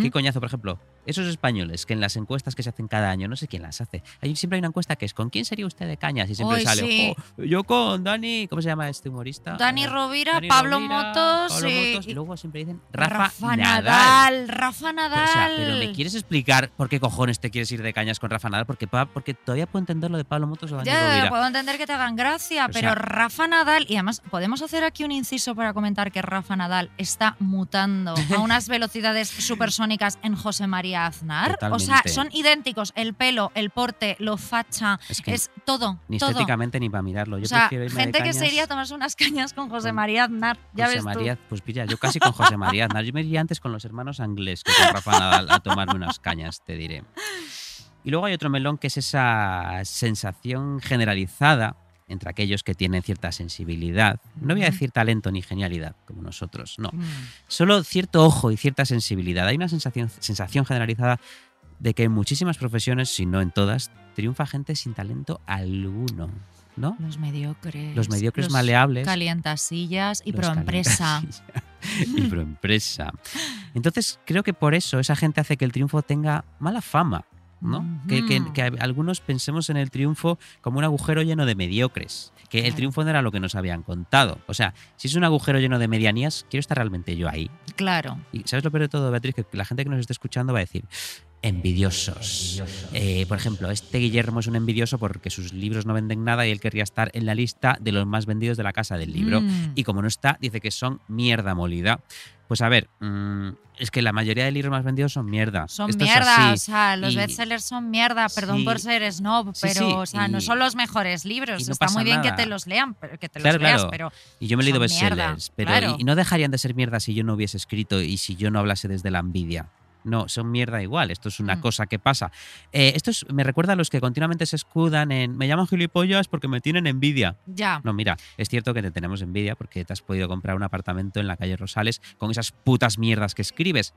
¿Qué coñazo, por ejemplo? Esos españoles que en las encuestas que se hacen cada año, no sé quién las hace, hay, siempre hay una encuesta que es ¿con quién sería usted de cañas? Y siempre sale, sí. "Oh, yo con Dani, ¿cómo se llama este humorista? Dani Eh, Rovira, Dani Pablo Rovira, Motos, Pablo y- Motos, y luego siempre dicen Rafa, Rafa Nadal. Nadal. Rafa Nadal. Pero, o sea, pero me quieres explicar por qué cojones te quieres ir de cañas con Rafa Nadal, porque, porque todavía puedo entender lo de Pablo Motos o Dani Ya, Rovira. puedo entender que te hagan gracia, O pero Rafa Nadal, y además podemos hacer aquí un inciso para comentar que Rafa Nadal está mutando a unas velocidades supersónicas en José María Aznar. O sea, son idénticos, el pelo, el porte, lo facha, Es que es todo. ni todo. estéticamente ni para mirarlo. Yo o sea, prefiero irme de gente que se iría a tomarse unas cañas con José con María Aznar. Ya José ves María, tú. pues mira, yo casi con José María Aznar. Yo me iría antes con los hermanos Anglés que con Rafa Nadal a tomarme unas cañas, te diré. Y luego hay otro melón que es esa sensación generalizada entre aquellos que tienen cierta sensibilidad. No voy a decir talento ni genialidad, como nosotros, no. Mm. Solo cierto ojo y cierta sensibilidad. Hay una sensación, sensación generalizada de que en muchísimas profesiones, si no en todas, triunfa gente sin talento alguno, ¿no? Los mediocres. Los mediocres los maleables. Calientasillas y proempresa. y proempresa. Entonces, creo que por eso esa gente hace que el triunfo tenga mala fama. ¿No? Que, que- Ujú. que algunos pensemos en el triunfo como un agujero lleno de mediocres. Que el triunfo no era lo que nos habían contado. O sea, si es un agujero lleno de medianías, quiero estar realmente yo ahí. Claro. Y ¿sabes lo peor de todo, Beatriz? Que la gente que nos esté escuchando va a decir, envidiosos. Eh, por ejemplo, este Guillermo es un envidioso porque sus libros no venden nada y él querría estar en la lista de los más vendidos de la casa del libro. Mm. Y como no está, dice que son mierda molida. Pues a ver, mm, es que la mayoría de libros más vendidos son mierda. Son Esto es mierda, o sea, los Y- bestsellers son mierda, perdón Sí. por ser snob, pero, sí, o sea, no son los mejores libros. no Está pasa muy bien que te los lean, pero que te Claro, los leas, claro. pero Y yo me he leído bestsellers, pero claro. y, y no dejarían de ser mierda si yo no hubiese escrito y si yo no hablase desde la envidia. No, son mierda igual. Esto es una Mm. cosa que pasa. Eh, esto es- me recuerda a los que continuamente se escudan en me llaman gilipollas porque me tienen envidia. ya. No, mira, es cierto que te tenemos envidia porque te has podido comprar un apartamento en la calle Rosales con esas putas mierdas que escribes.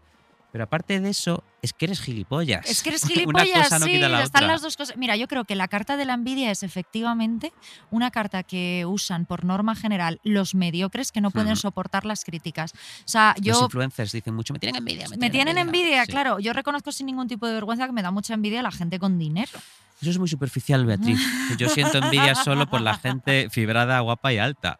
Pero aparte de eso, es que eres gilipollas. Es que eres Una gilipollas, cosa no sí, quita la están otra. las dos cosas. Mira, yo creo que la carta de la envidia es efectivamente una carta que usan por norma general los mediocres que no pueden Ujú. soportar las críticas. O sea, Los yo influencers dicen mucho, me tienen envidia. Me, me tienen envidia, Sí. claro. Yo reconozco sin ningún tipo de vergüenza que me da mucha envidia la gente con dinero. Eso es muy superficial, Beatriz. Yo siento envidia solo por la gente fibrada, guapa y alta.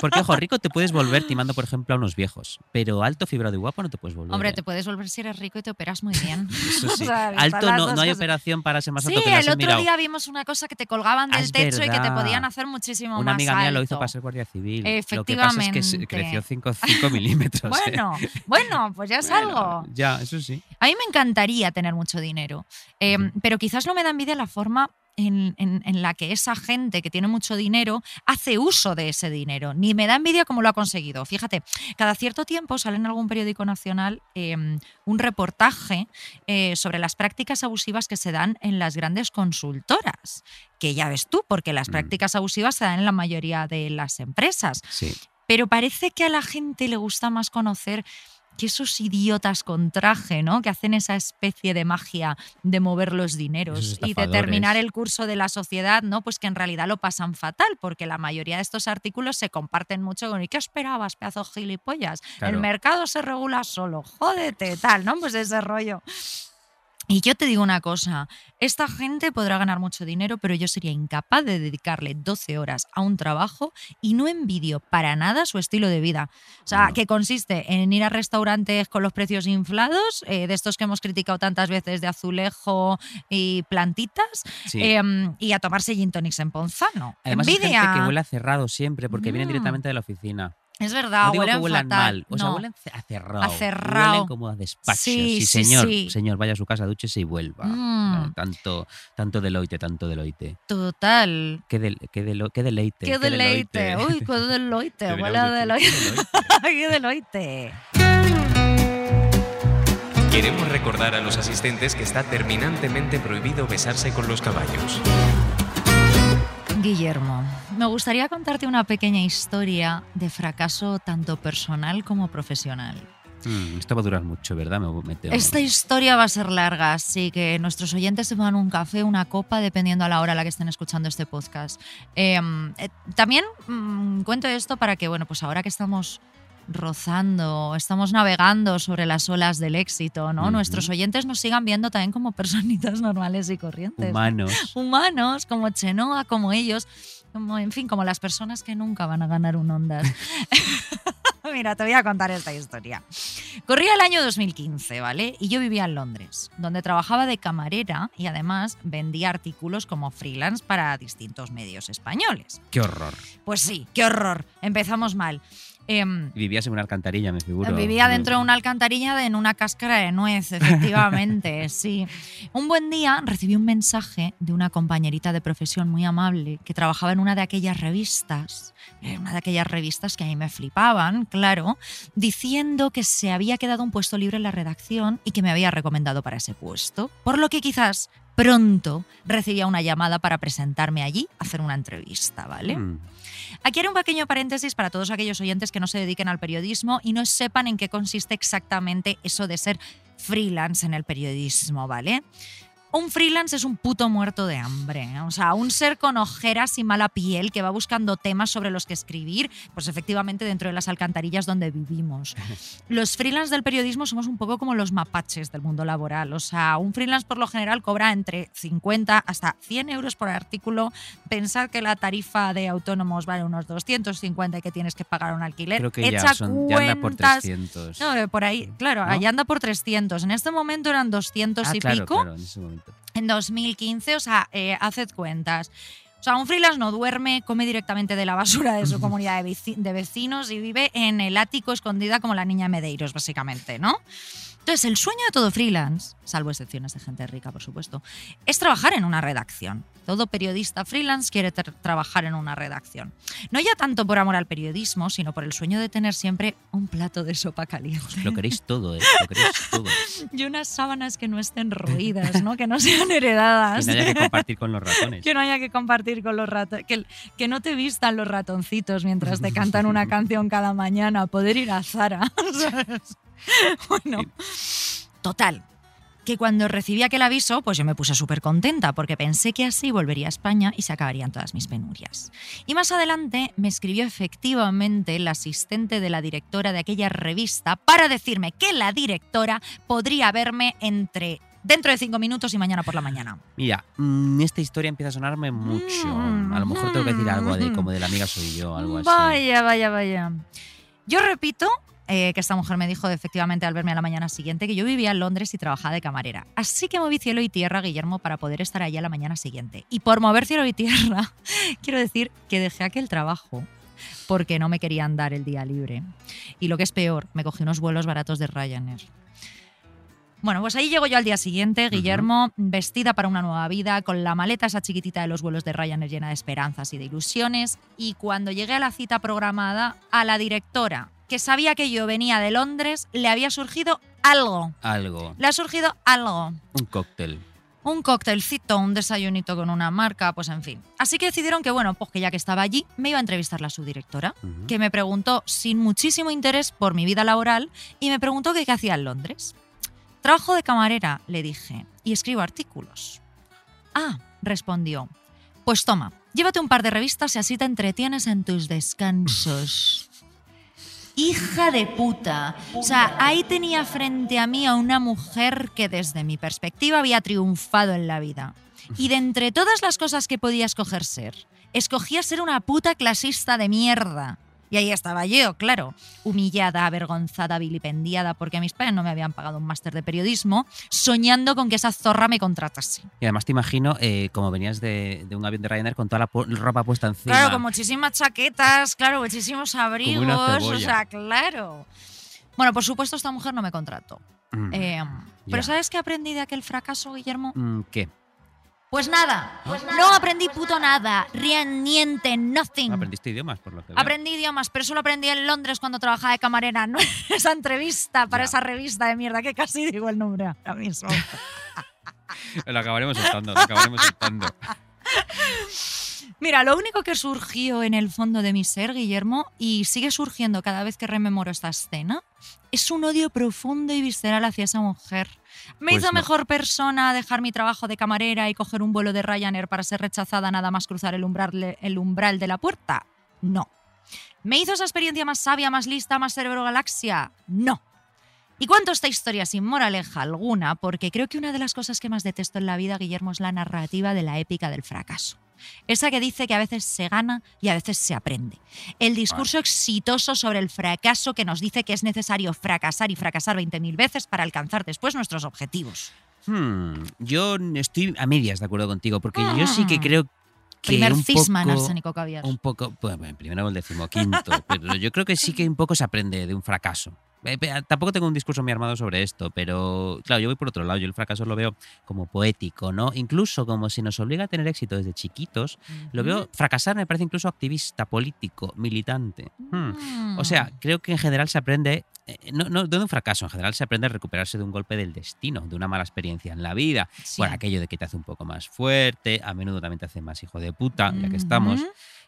Porque, ojo, rico te puedes volver timando, por ejemplo, a unos viejos. Pero alto, fibrado y guapo no te puedes volver. Hombre, ¿eh? te puedes volver si eres rico y te operas muy bien. Eso sí. O sea, están alto no, no hay operación para ser más Sí, alto que el otro mirado. día vimos una cosa que te colgaban del Ah, es techo y que te podían hacer muchísimo Una más amiga mía lo hizo para ser guardia civil. Lo que pasa es que Efectivamente. creció 5 milímetros. ¿eh? Bueno, bueno, pues ya es Bueno, algo. Ya, eso sí. A mí me encantaría tener mucho dinero, eh, Ujú. pero quizás no me da envidia la forma en, en- en la que esa gente que tiene mucho dinero hace uso de ese dinero. Ni me da envidia cómo lo ha conseguido. Fíjate, cada cierto tiempo sale en algún periódico nacional eh, un reportaje eh, sobre las prácticas abusivas que se dan en las grandes consultoras. Que ya ves tú, porque las Mm. prácticas abusivas se dan en la mayoría de las empresas. Sí. Pero parece que a la gente le gusta más conocer que esos idiotas con traje, ¿no? Que hacen esa especie de magia de mover los dineros y de estafadores. terminar el curso de la sociedad, ¿no? Pues que en realidad lo pasan fatal, porque la mayoría de estos artículos se comparten mucho con ¿y qué esperabas, pedazo gilipollas? Claro. El mercado se regula solo, jódete, tal, ¿no? Pues ese rollo. Y yo te digo una cosa, esta gente podrá ganar mucho dinero, pero yo sería incapaz de dedicarle 12 horas a un trabajo y no envidio para nada su estilo de vida. O sea, No. que consiste en ir a restaurantes con los precios inflados, eh, de estos que hemos criticado tantas veces de azulejo y plantitas, sí. em, y a tomarse gin tonics en Ponzano. Además, envidia. gente que huele a cerrado siempre porque vienen Mm. directamente de la oficina. Es verdad, no digo que huelen huelan fatal. mal, o sea, No. huelen ce- a cerrado. A cerrado. Huelen como a despacho. Sí, Sí, sí, señor, sí. señor, vaya a su casa, dúchese y vuelva. Mm. No, tanto, tanto deloite, tanto deloite. Total. Qué, del- qué, delo- qué deleite. Qué deleite. Uy, qué deleite. Qué Huele a deleite, deleite. qué qué deleite. deleite. Queremos recordar a los asistentes que está terminantemente prohibido besarse con los caballos. Guillermo, me gustaría contarte una pequeña historia de fracaso tanto personal como profesional. Mm, esto va a durar mucho, ¿verdad? Me, me. Esta historia va a ser larga, así que nuestros oyentes se van un café, una copa, dependiendo a la hora a la que estén escuchando este podcast. Eh, eh, también mm, cuento esto para que, bueno, pues ahora que estamos rozando, estamos navegando sobre las olas del éxito, ¿no? Nuestros oyentes nos sigan viendo también como personitas normales y corrientes. Humanos. humanos, como Chenoa, como ellos, como, en fin, como las personas que nunca van a ganar un Ondas. Mira, te voy a contar esta historia. Corría el año 2015, ¿vale? Y yo vivía en Londres, donde trabajaba de camarera y además vendía artículos como freelance para distintos medios españoles. Qué horror. Pues sí, qué horror. Empezamos mal. Em, Vivías en una alcantarilla, me figuro. Vivía dentro de una alcantarilla de- en una cáscara de nuez, efectivamente, sí. Un buen día recibí un mensaje de una compañerita de profesión muy amable que trabajaba en una de aquellas revistas, eh, una de aquellas revistas que a mí me flipaban, claro, diciendo que se había quedado un puesto libre en la redacción y que me había recomendado para ese puesto. Por lo que quizás pronto recibía una llamada para presentarme allí, hacer una entrevista, ¿vale? Mm. Aquí haré un pequeño paréntesis para todos aquellos oyentes que no se dediquen al periodismo y no sepan en qué consiste exactamente eso de ser freelance en el periodismo, ¿vale? Un freelance es un puto muerto de hambre, ¿eh? o sea, un ser con ojeras y mala piel que va buscando temas sobre los que escribir, pues efectivamente dentro de las alcantarillas donde vivimos. Los freelance del periodismo somos un poco como los mapaches del mundo laboral, o sea, un freelance por lo general cobra entre 50 hasta 100 euros por artículo. Pensar que la tarifa de autónomos vale unos 250 y que tienes que pagar un alquiler. Creo que Echa ya, son, ya anda por cuentas. 300. No, por ahí, claro, ¿No? allá anda por 300. En este momento eran 200 Ah, y claro, pico claro, en ese momento. En 2015, o sea, eh, haced cuentas. O sea, un freelance no duerme, come directamente de la basura de su comunidad de, veci- de vecinos y vive en el ático escondida como la niña Medeiros, básicamente, ¿no? Entonces, el sueño de todo freelance, salvo excepciones de gente rica, por supuesto, es trabajar en una redacción. Todo periodista freelance quiere tra- trabajar en una redacción. No ya tanto por amor al periodismo, sino por el sueño de tener siempre un plato de sopa caliente. Lo queréis todo, ¿eh? Lo queréis todo. Y unas sábanas que no estén roídas, ¿no? Que no sean Que heredadas. no haya que compartir con los ratones. Que no haya que compartir con los ratones. Que, que no te vistan los ratoncitos mientras te cantan una canción cada mañana. Poder ir a Zara. ¿sabes? Bueno, total. Que cuando recibí aquel aviso, pues yo me puse súper contenta porque pensé que así volvería a España y se acabarían todas mis penurias. Y más adelante me escribió efectivamente la asistente de la directora de aquella revista para decirme que la directora podría verme entre dentro de cinco minutos y mañana por la mañana. Mira, mm, esta historia empieza a sonarme mucho. A lo mejor tengo que decir algo de como de la amiga soy yo, algo así. Vaya, vaya, vaya. Yo repito eh, que esta mujer me dijo efectivamente al verme a la mañana siguiente que yo vivía en Londres y trabajaba de camarera. Así que moví cielo y tierra, Guillermo, para poder estar allí a la mañana siguiente. Y por mover cielo y tierra, quiero decir que dejé aquel trabajo porque no me querían dar el día libre. Y lo que es peor, me cogí unos vuelos baratos de Ryanair. Bueno, pues ahí llego yo al día siguiente, Guillermo, vestida para una nueva vida, con la maleta esa chiquitita de los vuelos de Ryanair llena de esperanzas y de ilusiones. Y cuando llegué a la cita programada, a la directora, que sabía que yo venía de Londres, le había surgido algo. Algo. Le ha surgido algo. Un cóctel. Un cóctelcito, un desayunito con una marca, pues en fin. Así que decidieron que, bueno, pues que ya que estaba allí, me iba a entrevistar la subdirectora, que me preguntó sin muchísimo interés por mi vida laboral y me preguntó que qué hacía en Londres. Trabajo de camarera, le dije, y escribo artículos. Ah, respondió. Pues toma, llévate un par de revistas y así te entretienes en tus descansos. Hija de puta. O sea, ahí tenía frente a mí a una mujer que desde mi perspectiva había triunfado en la vida. Y de entre todas las cosas que podía escoger ser, escogía ser una puta clasista de mierda. Y ahí estaba yo, claro, humillada, avergonzada, vilipendiada, porque mis padres no me habían pagado un máster de periodismo, soñando con que esa zorra me contratase. Y además te imagino, eh, como venías de, de un avión de Ryanair con toda la ropa puesta encima. Claro, con muchísimas chaquetas, claro, muchísimos abrigos, o sea, claro. Bueno, por supuesto, esta mujer no me contrató. Mm, Eh, pero. ¿sabes qué aprendí de aquel fracaso, Guillermo? mm, ¿Qué? Pues nada, no aprendí puto nada, rien, niente, nothing. Aprendiste idiomas, por lo que veo. Aprendí idiomas, pero eso lo aprendí en Londres cuando trabajaba de camarera, no esa entrevista para Ya. esa revista de mierda que casi digo el nombre ahora mismo. Lo acabaremos soltando, lo acabaremos soltando. Mira, lo único que surgió en el fondo de mi ser, Guillermo, y sigue surgiendo cada vez que rememoro esta escena, es un odio profundo y visceral hacia esa mujer. ¿Me Pues hizo no. mejor persona dejar mi trabajo de camarera y coger un vuelo de Ryanair para ser rechazada nada más cruzar el umbral, el umbral de la puerta? No. ¿Me hizo esa experiencia más sabia, más lista, más cerebro galaxia? No. Y cuento esta historia sin moraleja alguna, porque creo que una de las cosas que más detesto en la vida, Guillermo, es la narrativa de la épica del fracaso. Esa que dice que a veces se gana y a veces se aprende. El discurso exitoso sobre el fracaso que nos dice que es necesario fracasar y fracasar 20.000 veces para alcanzar después nuestros objetivos. Hmm, yo estoy a medias de acuerdo contigo, porque yo sí que Mm. creo que Primer un cisma en poco, arsénico caviar. un poco, bueno, primero o el decimoquinto, pero yo creo que sí que un poco se aprende de un fracaso. Eh, tampoco tengo un discurso muy armado sobre esto, pero claro, yo voy por otro lado. Yo el fracaso lo veo como poético, ¿no? Incluso como si nos obliga a tener éxito desde chiquitos. Lo veo fracasar, me parece incluso activista, político, militante. Hmm. O sea, creo que en general se aprende, eh, no, no de un fracaso, en general se aprende a recuperarse de un golpe del destino, de una mala experiencia en la vida. Sí. Bueno, aquello de que te hace un poco más fuerte, a menudo también te hace más hijo de puta, ya que estamos.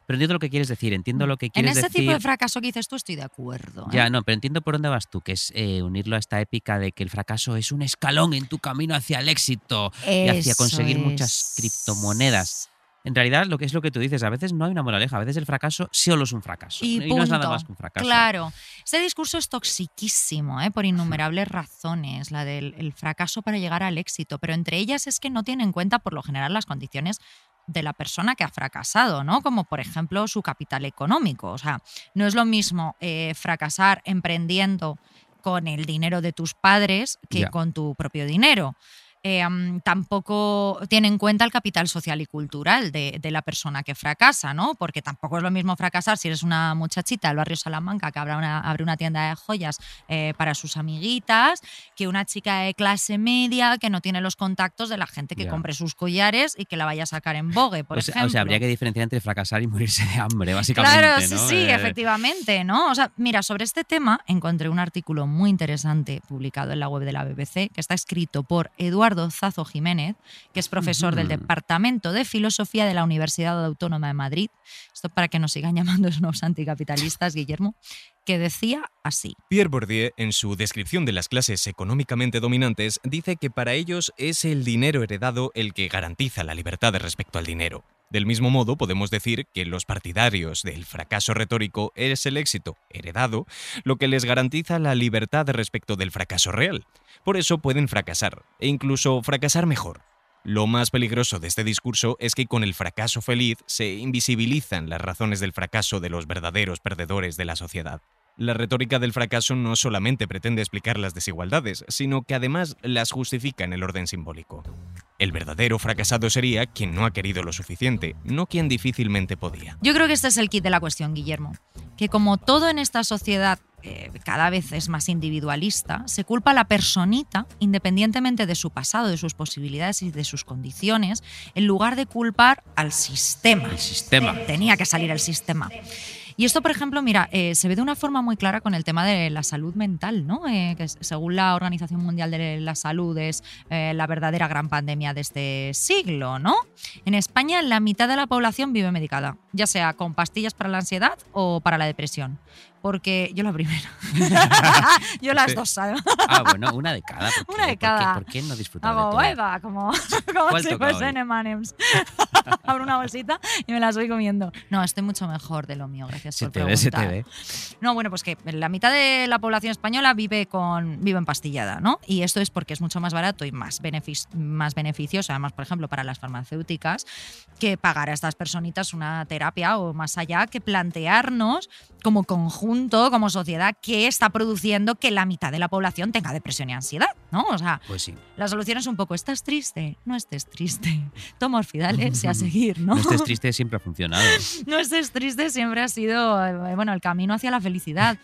Pero entiendo lo que quieres decir, entiendo lo que En quieres ese decir. tipo de fracaso que dices tú estoy de acuerdo. ¿eh? Ya, no, pero entiendo por dónde vas tú, que es eh, unirlo a esta épica de que el fracaso es un escalón en tu camino hacia el éxito y hacia conseguir muchas criptomonedas. En realidad, lo que es lo que tú dices, a veces no hay una moraleja, a veces el fracaso solo es un fracaso. Y, no es nada más que un fracaso. Claro. Ese discurso es toxiquísimo, ¿eh? por innumerables razones, la del el fracaso para llegar al éxito, pero entre ellas es que no tiene en cuenta por lo general las condiciones de la persona que ha fracasado, ¿no? Como por ejemplo su capital económico. O sea, no es lo mismo eh, fracasar emprendiendo con el dinero de tus padres que con tu propio dinero. Eh, mm, tampoco tiene en cuenta el capital social y cultural de, de la persona que fracasa, ¿no? Porque tampoco es lo mismo fracasar si eres una muchachita del barrio Salamanca que abre una, abre una tienda de joyas eh, para sus amiguitas, que una chica de clase media que no tiene los contactos de la gente que compre sus collares y que la vaya a sacar en Vogue, por o, sea, ejemplo. o sea, habría que diferenciar entre fracasar y morirse de hambre, básicamente. Claro, sí, ¿no? sí, Eh, efectivamente, ¿no? O sea, mira, sobre este tema encontré un artículo muy interesante publicado en la web de la BBC que está escrito por Eduardo Zazo Jiménez, que es profesor del. Departamento de Filosofía de la Universidad Autónoma de Madrid. Esto para que nos sigan llamando unos anticapitalistas, Guillermo, que decía así. Pierre Bourdieu, en su descripción de las clases económicamente dominantes, dice que para ellos es el dinero heredado el que garantiza la libertad respecto al dinero. Del mismo modo, podemos decir que los partidarios del fracaso retórico es el éxito heredado lo que les garantiza la libertad respecto del fracaso real. Por eso pueden fracasar, e incluso fracasar mejor. Lo más peligroso de este discurso es que con el fracaso feliz se invisibilizan las razones del fracaso de los verdaderos perdedores de la sociedad. La retórica del fracaso no solamente pretende explicar las desigualdades, sino que además las justifica en el orden simbólico. El verdadero fracasado sería quien no ha querido lo suficiente, no quien difícilmente podía. Yo creo que este es el kit de la cuestión, Guillermo. Que como todo en esta sociedad eh, cada vez es más individualista, se culpa a la personita, independientemente de su pasado, de sus posibilidades y de sus condiciones, en lugar de culpar al sistema. El sistema. Tenía que salir el sistema. Y esto, por ejemplo, mira, eh, se ve de una forma muy clara con el tema de la salud mental, ¿no? Eh, que según la Organización Mundial de la Salud es eh, la verdadera gran pandemia de este siglo, ¿no? En España la mitad de la población vive medicada, ya sea con pastillas para la ansiedad o para la depresión. Porque yo la primera. yo las dos, ¿sabes? Ah, bueno, una de cada. ¿por Una de cada. ¿Por qué, por qué no disfrutar Hago, de como, como ¿Cuál si toca hoy? fuesen M&M's. Abro una bolsita y me las voy comiendo. No, estoy mucho mejor de lo mío, gracias Se por te ve, se te ve. No, bueno, pues que la mitad de la población española vive con vive empastillada, ¿no? Y esto es porque es mucho más barato y más, benefic- más beneficioso, además, por ejemplo, para las farmacéuticas, que pagar a estas personitas una terapia o más allá, que plantearnos como conjunto, como sociedad, qué está produciendo que la mitad de la población tenga depresión y ansiedad, ¿no? O sea, Pues sí. la solución es un poco, ¿estás triste? No estés triste. Toma orfidales y a seguir, ¿no? No estés triste, siempre ha funcionado. no estés triste siempre ha sido eh, bueno, el camino hacia la felicidad.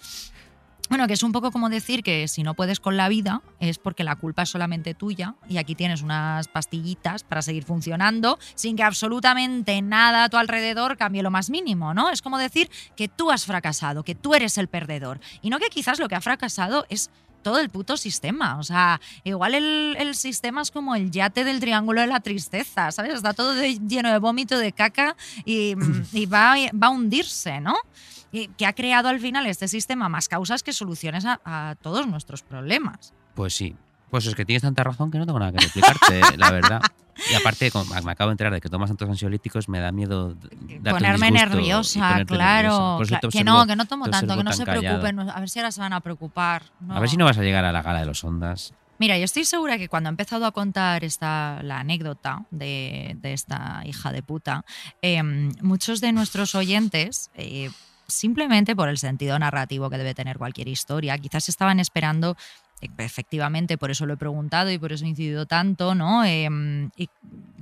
Bueno, que es un poco como decir que si no puedes con la vida es porque la culpa es solamente tuya y aquí tienes unas pastillitas para seguir funcionando sin que absolutamente nada a tu alrededor cambie lo más mínimo, ¿no? Es como decir que tú has fracasado, que tú eres el perdedor y no que quizás lo que ha fracasado es todo el puto sistema. O sea, igual el, el sistema es como el yate del triángulo de la tristeza, ¿sabes? Está todo de- lleno de vómito, de caca y, y va, va a hundirse, ¿no? Que ha creado al final este sistema más causas que soluciones a, a todos nuestros problemas. Pues sí. Pues es que tienes tanta razón que no tengo nada que replicarte, la verdad. Y aparte, me acabo de enterar de que tomas tantos ansiolíticos, me da miedo Ponerme nerviosa, claro. nerviosa. Que no, que no tomo tanto, que no se preocupen. A ver si ahora se van a preocupar. A ver si no vas a llegar a la gala de los ondas. Mira, yo estoy segura que cuando he empezado a contar esta, la anécdota de, de esta hija de puta, eh, muchos de nuestros oyentes, eh, simplemente por el sentido narrativo que debe tener cualquier historia, quizás estaban esperando, eh, efectivamente, por eso lo he preguntado y por eso he incidido tanto, ¿no? Eh, y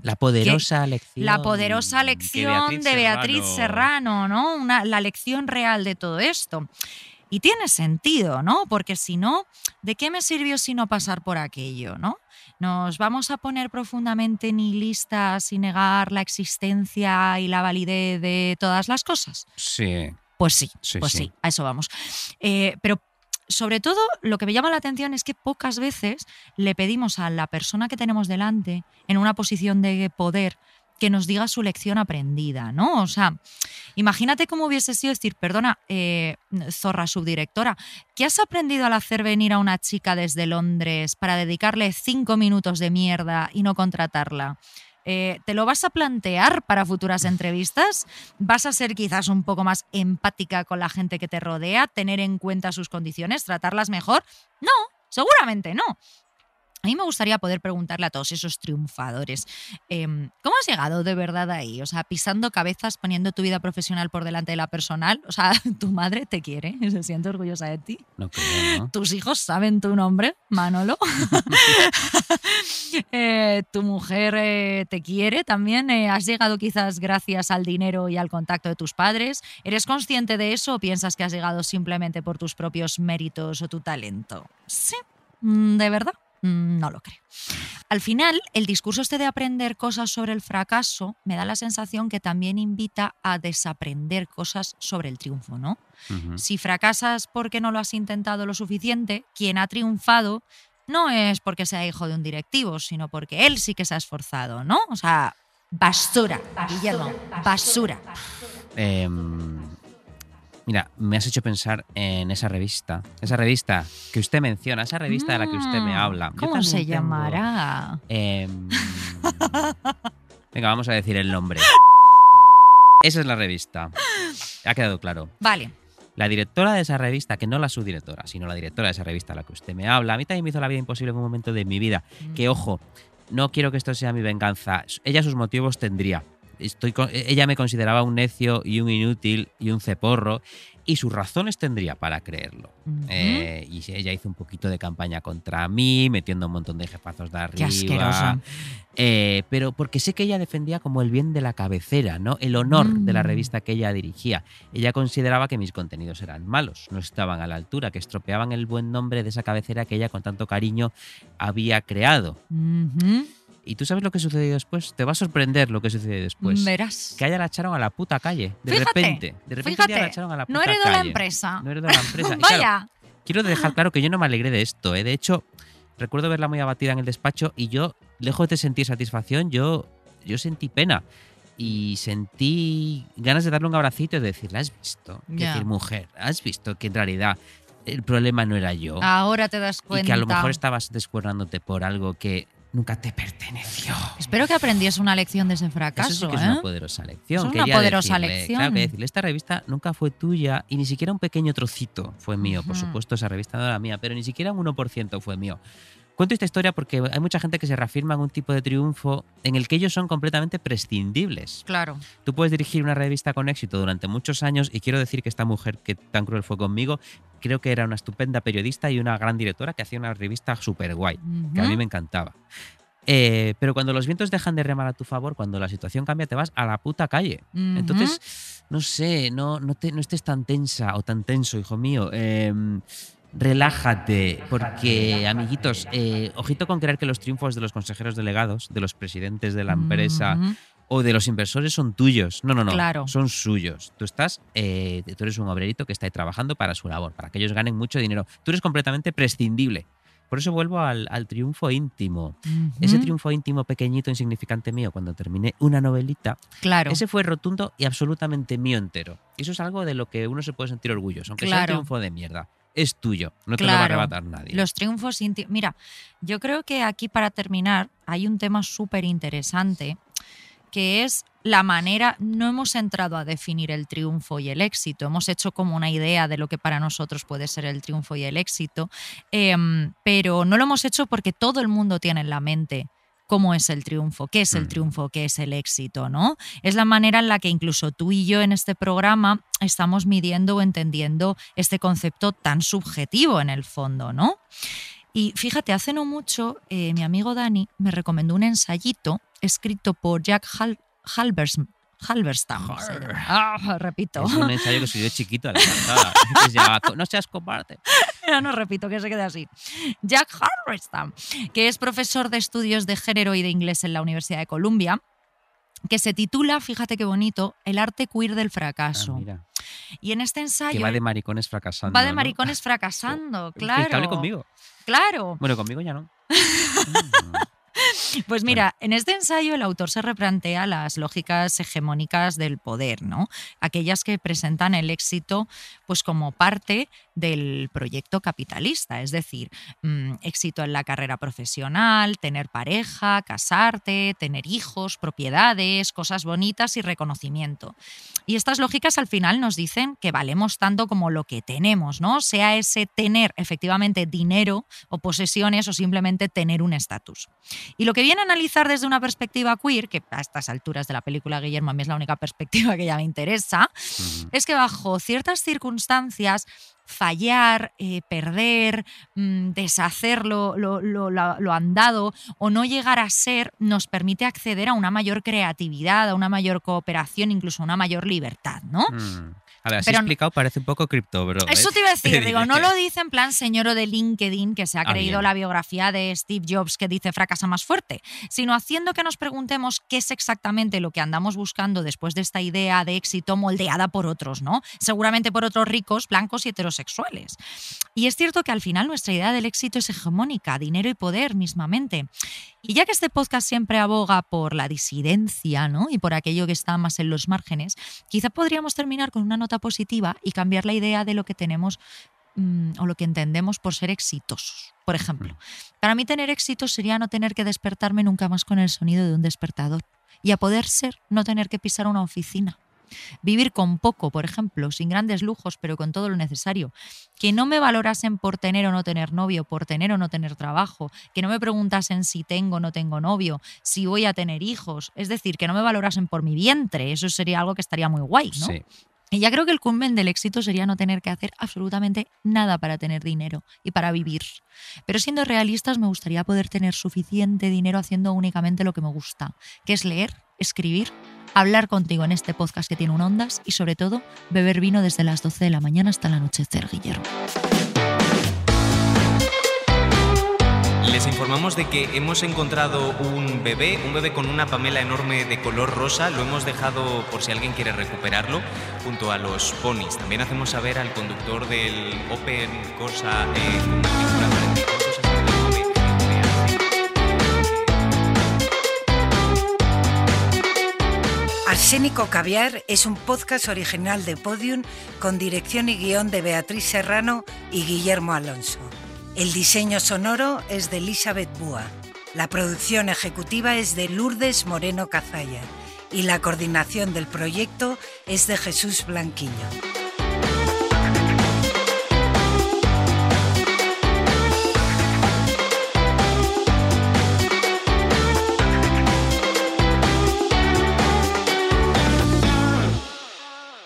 La poderosa lección. la poderosa lección de Beatriz Serrano, ¿no? Una, la lección real de todo esto. Y tiene sentido, ¿no? Porque si no, ¿de qué me sirvió si no pasar por aquello, ¿no? Nos vamos a poner profundamente nihilistas y negar la existencia y la validez de todas las cosas. Sí. Pues sí, Sí, pues sí. sí. a eso vamos. Eh, pero sobre todo lo que me llama la atención es que pocas veces le pedimos a la persona que tenemos delante en una posición de poder que nos diga su lección aprendida, ¿no? O sea, imagínate cómo hubiese sido decir, perdona, eh, zorra subdirectora, ¿qué has aprendido al hacer venir a una chica desde Londres para dedicarle cinco minutos de mierda y no contratarla? Eh, ¿Te lo vas a plantear para futuras entrevistas? ¿Vas a ser quizás un poco más empática con la gente que te rodea, tener en cuenta sus condiciones, tratarlas mejor? No, seguramente no. A mí me gustaría poder preguntarle a todos esos triunfadores, em, ¿cómo has llegado de verdad ahí? O sea, pisando cabezas, poniendo tu vida profesional por delante de la personal. O sea, tu madre te quiere, se siente orgullosa de ti. No creo, ¿no? Tus hijos saben tu nombre, Manolo. Eh, tu mujer eh, te quiere también. Eh, has llegado quizás gracias al dinero y al contacto de tus padres. ¿Eres consciente de eso o piensas que has llegado simplemente por tus propios méritos o tu talento? Sí, Mm, ¿de verdad? Mm, No lo creo. Al final, el discurso este de aprender cosas sobre el fracaso me da la sensación que también invita a desaprender cosas sobre el triunfo, ¿no? Si fracasas porque no lo has intentado lo suficiente, quien ha triunfado no es porque sea hijo de un directivo, sino porque él sí que se ha esforzado, ¿no? O sea, basura, Guillermo, basura. Em, mira, me has hecho pensar en esa revista. Esa revista que usted menciona, esa revista de la que usted me Mm, habla. ¿Cómo se tengo- llamará? Em, venga, vamos a decir el nombre. Esa es la revista. Ha quedado claro. Vale. La directora de esa revista, que no la subdirectora, sino la directora de esa revista a la que usted me habla, a mí también me hizo la vida imposible en un momento de mi vida. Que ojo, no quiero que esto sea mi venganza. Ella sus motivos tendría. Estoy con- ella me consideraba un necio y un inútil y un ceporro y sus razones tendría para creerlo. Ujú. Eh, y ella hizo un poquito de campaña contra mí, metiendo un montón de jefazos de Qué arriba. asquerosa. Eh, pero porque sé que ella defendía como el bien de la cabecera, ¿no? El honor de la Mm. revista que ella dirigía. Ella consideraba que mis contenidos eran malos, no estaban a la altura, que estropeaban el buen nombre de esa cabecera que ella con tanto cariño había creado. ¿Y tú sabes lo que sucedió después? Te va a sorprender lo que sucedió después. Verás. Que a ella la echaron a la puta calle. De Fíjate, repente. De repente día la Fíjate, echaron a la puta no heredó calle. la empresa. No heredó la empresa. Y claro, Vaya. quiero dejar claro que yo no me alegré de esto. ¿eh? De hecho, recuerdo verla muy abatida en el despacho y yo, lejos de sentir satisfacción, yo, yo sentí pena. Y sentí ganas de darle un abracito y de decirle, ¿has visto? Y Ya. decir, mujer, ¿has visto que en realidad el problema no era yo? Ahora te das y cuenta. que a lo mejor estabas descuernándote por algo que nunca te perteneció. Espero que aprendiese una lección de ese fracaso. Eso sí que es ¿eh? una poderosa lección. Eso es una Quería poderosa decirle, lección. Claro que decirle, esta revista nunca fue tuya y ni siquiera un pequeño trocito fue mío. Por Ujú. supuesto, esa revista no era mía, pero ni siquiera un 1% fue mío. Cuento esta historia porque hay mucha gente que se reafirma en un tipo de triunfo en el que ellos son completamente prescindibles. Claro. Tú puedes dirigir una revista con éxito durante muchos años y quiero decir que esta mujer que tan cruel fue conmigo, creo que era una estupenda periodista y una gran directora que hacía una revista súper guay que a mí me encantaba. Eh, pero cuando los vientos dejan de remar a tu favor, cuando la situación cambia, te vas a la puta calle. Ujú. Entonces, no sé, no, no, te- no estés tan tensa o tan tenso, hijo mío. Eh, relájate, porque, amiguitos, eh, ojito con creer que los triunfos de los consejeros delegados, de los presidentes de la empresa o de los inversores son tuyos. No, no, no. Claro. Son suyos. Tú estás, eh, tú eres un obrerito que está ahí trabajando para su labor, para que ellos ganen mucho dinero. Tú eres completamente prescindible. Por eso vuelvo al, al triunfo íntimo. Ese triunfo íntimo pequeñito, insignificante mío, cuando terminé una novelita, Claro. ese fue rotundo y absolutamente mío entero. Y eso es algo de lo que uno se puede sentir orgulloso, aunque sea un triunfo de mierda. Es tuyo, no te lo va a arrebatar nadie. Los triunfos íntimos. Mira, yo creo que aquí para terminar hay un tema súper interesante que es la manera, no hemos entrado a definir el triunfo y el éxito, hemos hecho como una idea de lo que para nosotros puede ser el triunfo y el éxito, em, pero no lo hemos hecho porque todo el mundo tiene en la mente cómo es el triunfo, qué es el Mm. triunfo, qué es el éxito, ¿no? Es la manera en la que incluso tú y yo en este programa estamos midiendo o entendiendo este concepto tan subjetivo en el fondo, ¿no? Y fíjate, hace no mucho eh, mi amigo Dani me recomendó un ensayito escrito por Jack Hal- Halbers- Halberstam. Ah, repito. Es un ensayo que escribió chiquito. la verdad, que se llama No seas cobarde. Ya no repito, que se quede así. Jack Halberstam, que es profesor de estudios de género y de inglés en la Universidad de Columbia, que se titula, fíjate qué bonito, El arte queer del Ah, fracaso. mira, y en este ensayo que va de maricones fracasando. va de ¿no? maricones fracasando, claro. Que hable conmigo. Claro. Bueno, conmigo ya no. Pues mira, en este ensayo el autor se replantea las lógicas hegemónicas del poder, ¿no? Aquellas que presentan el éxito pues como parte del proyecto capitalista, es decir, mm, éxito en la carrera profesional, tener pareja, casarte, tener hijos, propiedades, cosas bonitas y reconocimiento. Y estas lógicas al final nos dicen que valemos tanto como lo que tenemos, ¿no? Sea ese tener efectivamente dinero o posesiones o simplemente tener un estatus. Y lo que viene a analizar desde una perspectiva queer, que a estas alturas de la película Guillermo a mí es la única perspectiva que ya me interesa, es que bajo ciertas circunstancias fallar, eh, perder, mm, deshacer lo, lo- lo- lo- lo andado o no llegar a ser nos permite acceder a una mayor creatividad, a una mayor cooperación, incluso a una mayor libertad, ¿no? Mm. A ver, así Pero- explicado parece un poco cripto, bro. Eso ¿eh? te iba a decir, digo, no lo dice en plan señor de LinkedIn que se ha Ah, creído bien. la biografía de Steve Jobs que dice fracasa más fuerte, sino haciendo que nos preguntemos qué es exactamente lo que andamos buscando después de esta idea de éxito moldeada por otros, ¿no? Seguramente por otros ricos, blancos y heterosexuales. Y es cierto que al final nuestra idea del éxito es hegemónica, dinero y poder mismamente. Y ya que este podcast siempre aboga por la disidencia, ¿no? Y por aquello que está más en los márgenes, quizá podríamos terminar con una nota positiva y cambiar la idea de lo que tenemos mm, o lo que entendemos por ser exitosos. Por ejemplo, para mí tener éxito sería no tener que despertarme nunca más con el sonido de un despertador y a poder ser no tener que pisar una oficina. Vivir con poco, por ejemplo, sin grandes lujos, pero con todo lo necesario. Que no me valorasen por tener o no tener novio, por tener o no tener trabajo. Que no me preguntasen si tengo o no tengo novio, si voy a tener hijos. Es decir, que no me valorasen por mi vientre. Eso sería algo que estaría muy guay, ¿no? Sí. Y ya creo que el culmen del éxito sería no tener que hacer absolutamente nada para tener dinero y para vivir. Pero siendo realistas, me gustaría poder tener suficiente dinero haciendo únicamente lo que me gusta, que es leer, escribir, hablar contigo en este podcast que tiene un ondas y sobre todo beber vino desde las 12 de la mañana hasta el anochecer, Guillermo. Les informamos de que hemos encontrado un bebé, un bebé con una pamela enorme de color rosa. Lo hemos dejado por si alguien quiere recuperarlo, junto a los ponis. También hacemos saber al conductor del Open Corsa eh, con matrícula 4469. Arsénico Caviar es un podcast original de Podium con dirección y guion de Beatriz Serrano y Guillermo Alonso. El diseño sonoro es de Elizabeth Búa. La producción ejecutiva es de Lourdes Moreno Cazalla y la coordinación del proyecto es de Jesús Blanquiño.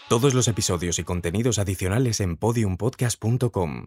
Todos los episodios y contenidos adicionales en podiumpodcast.com.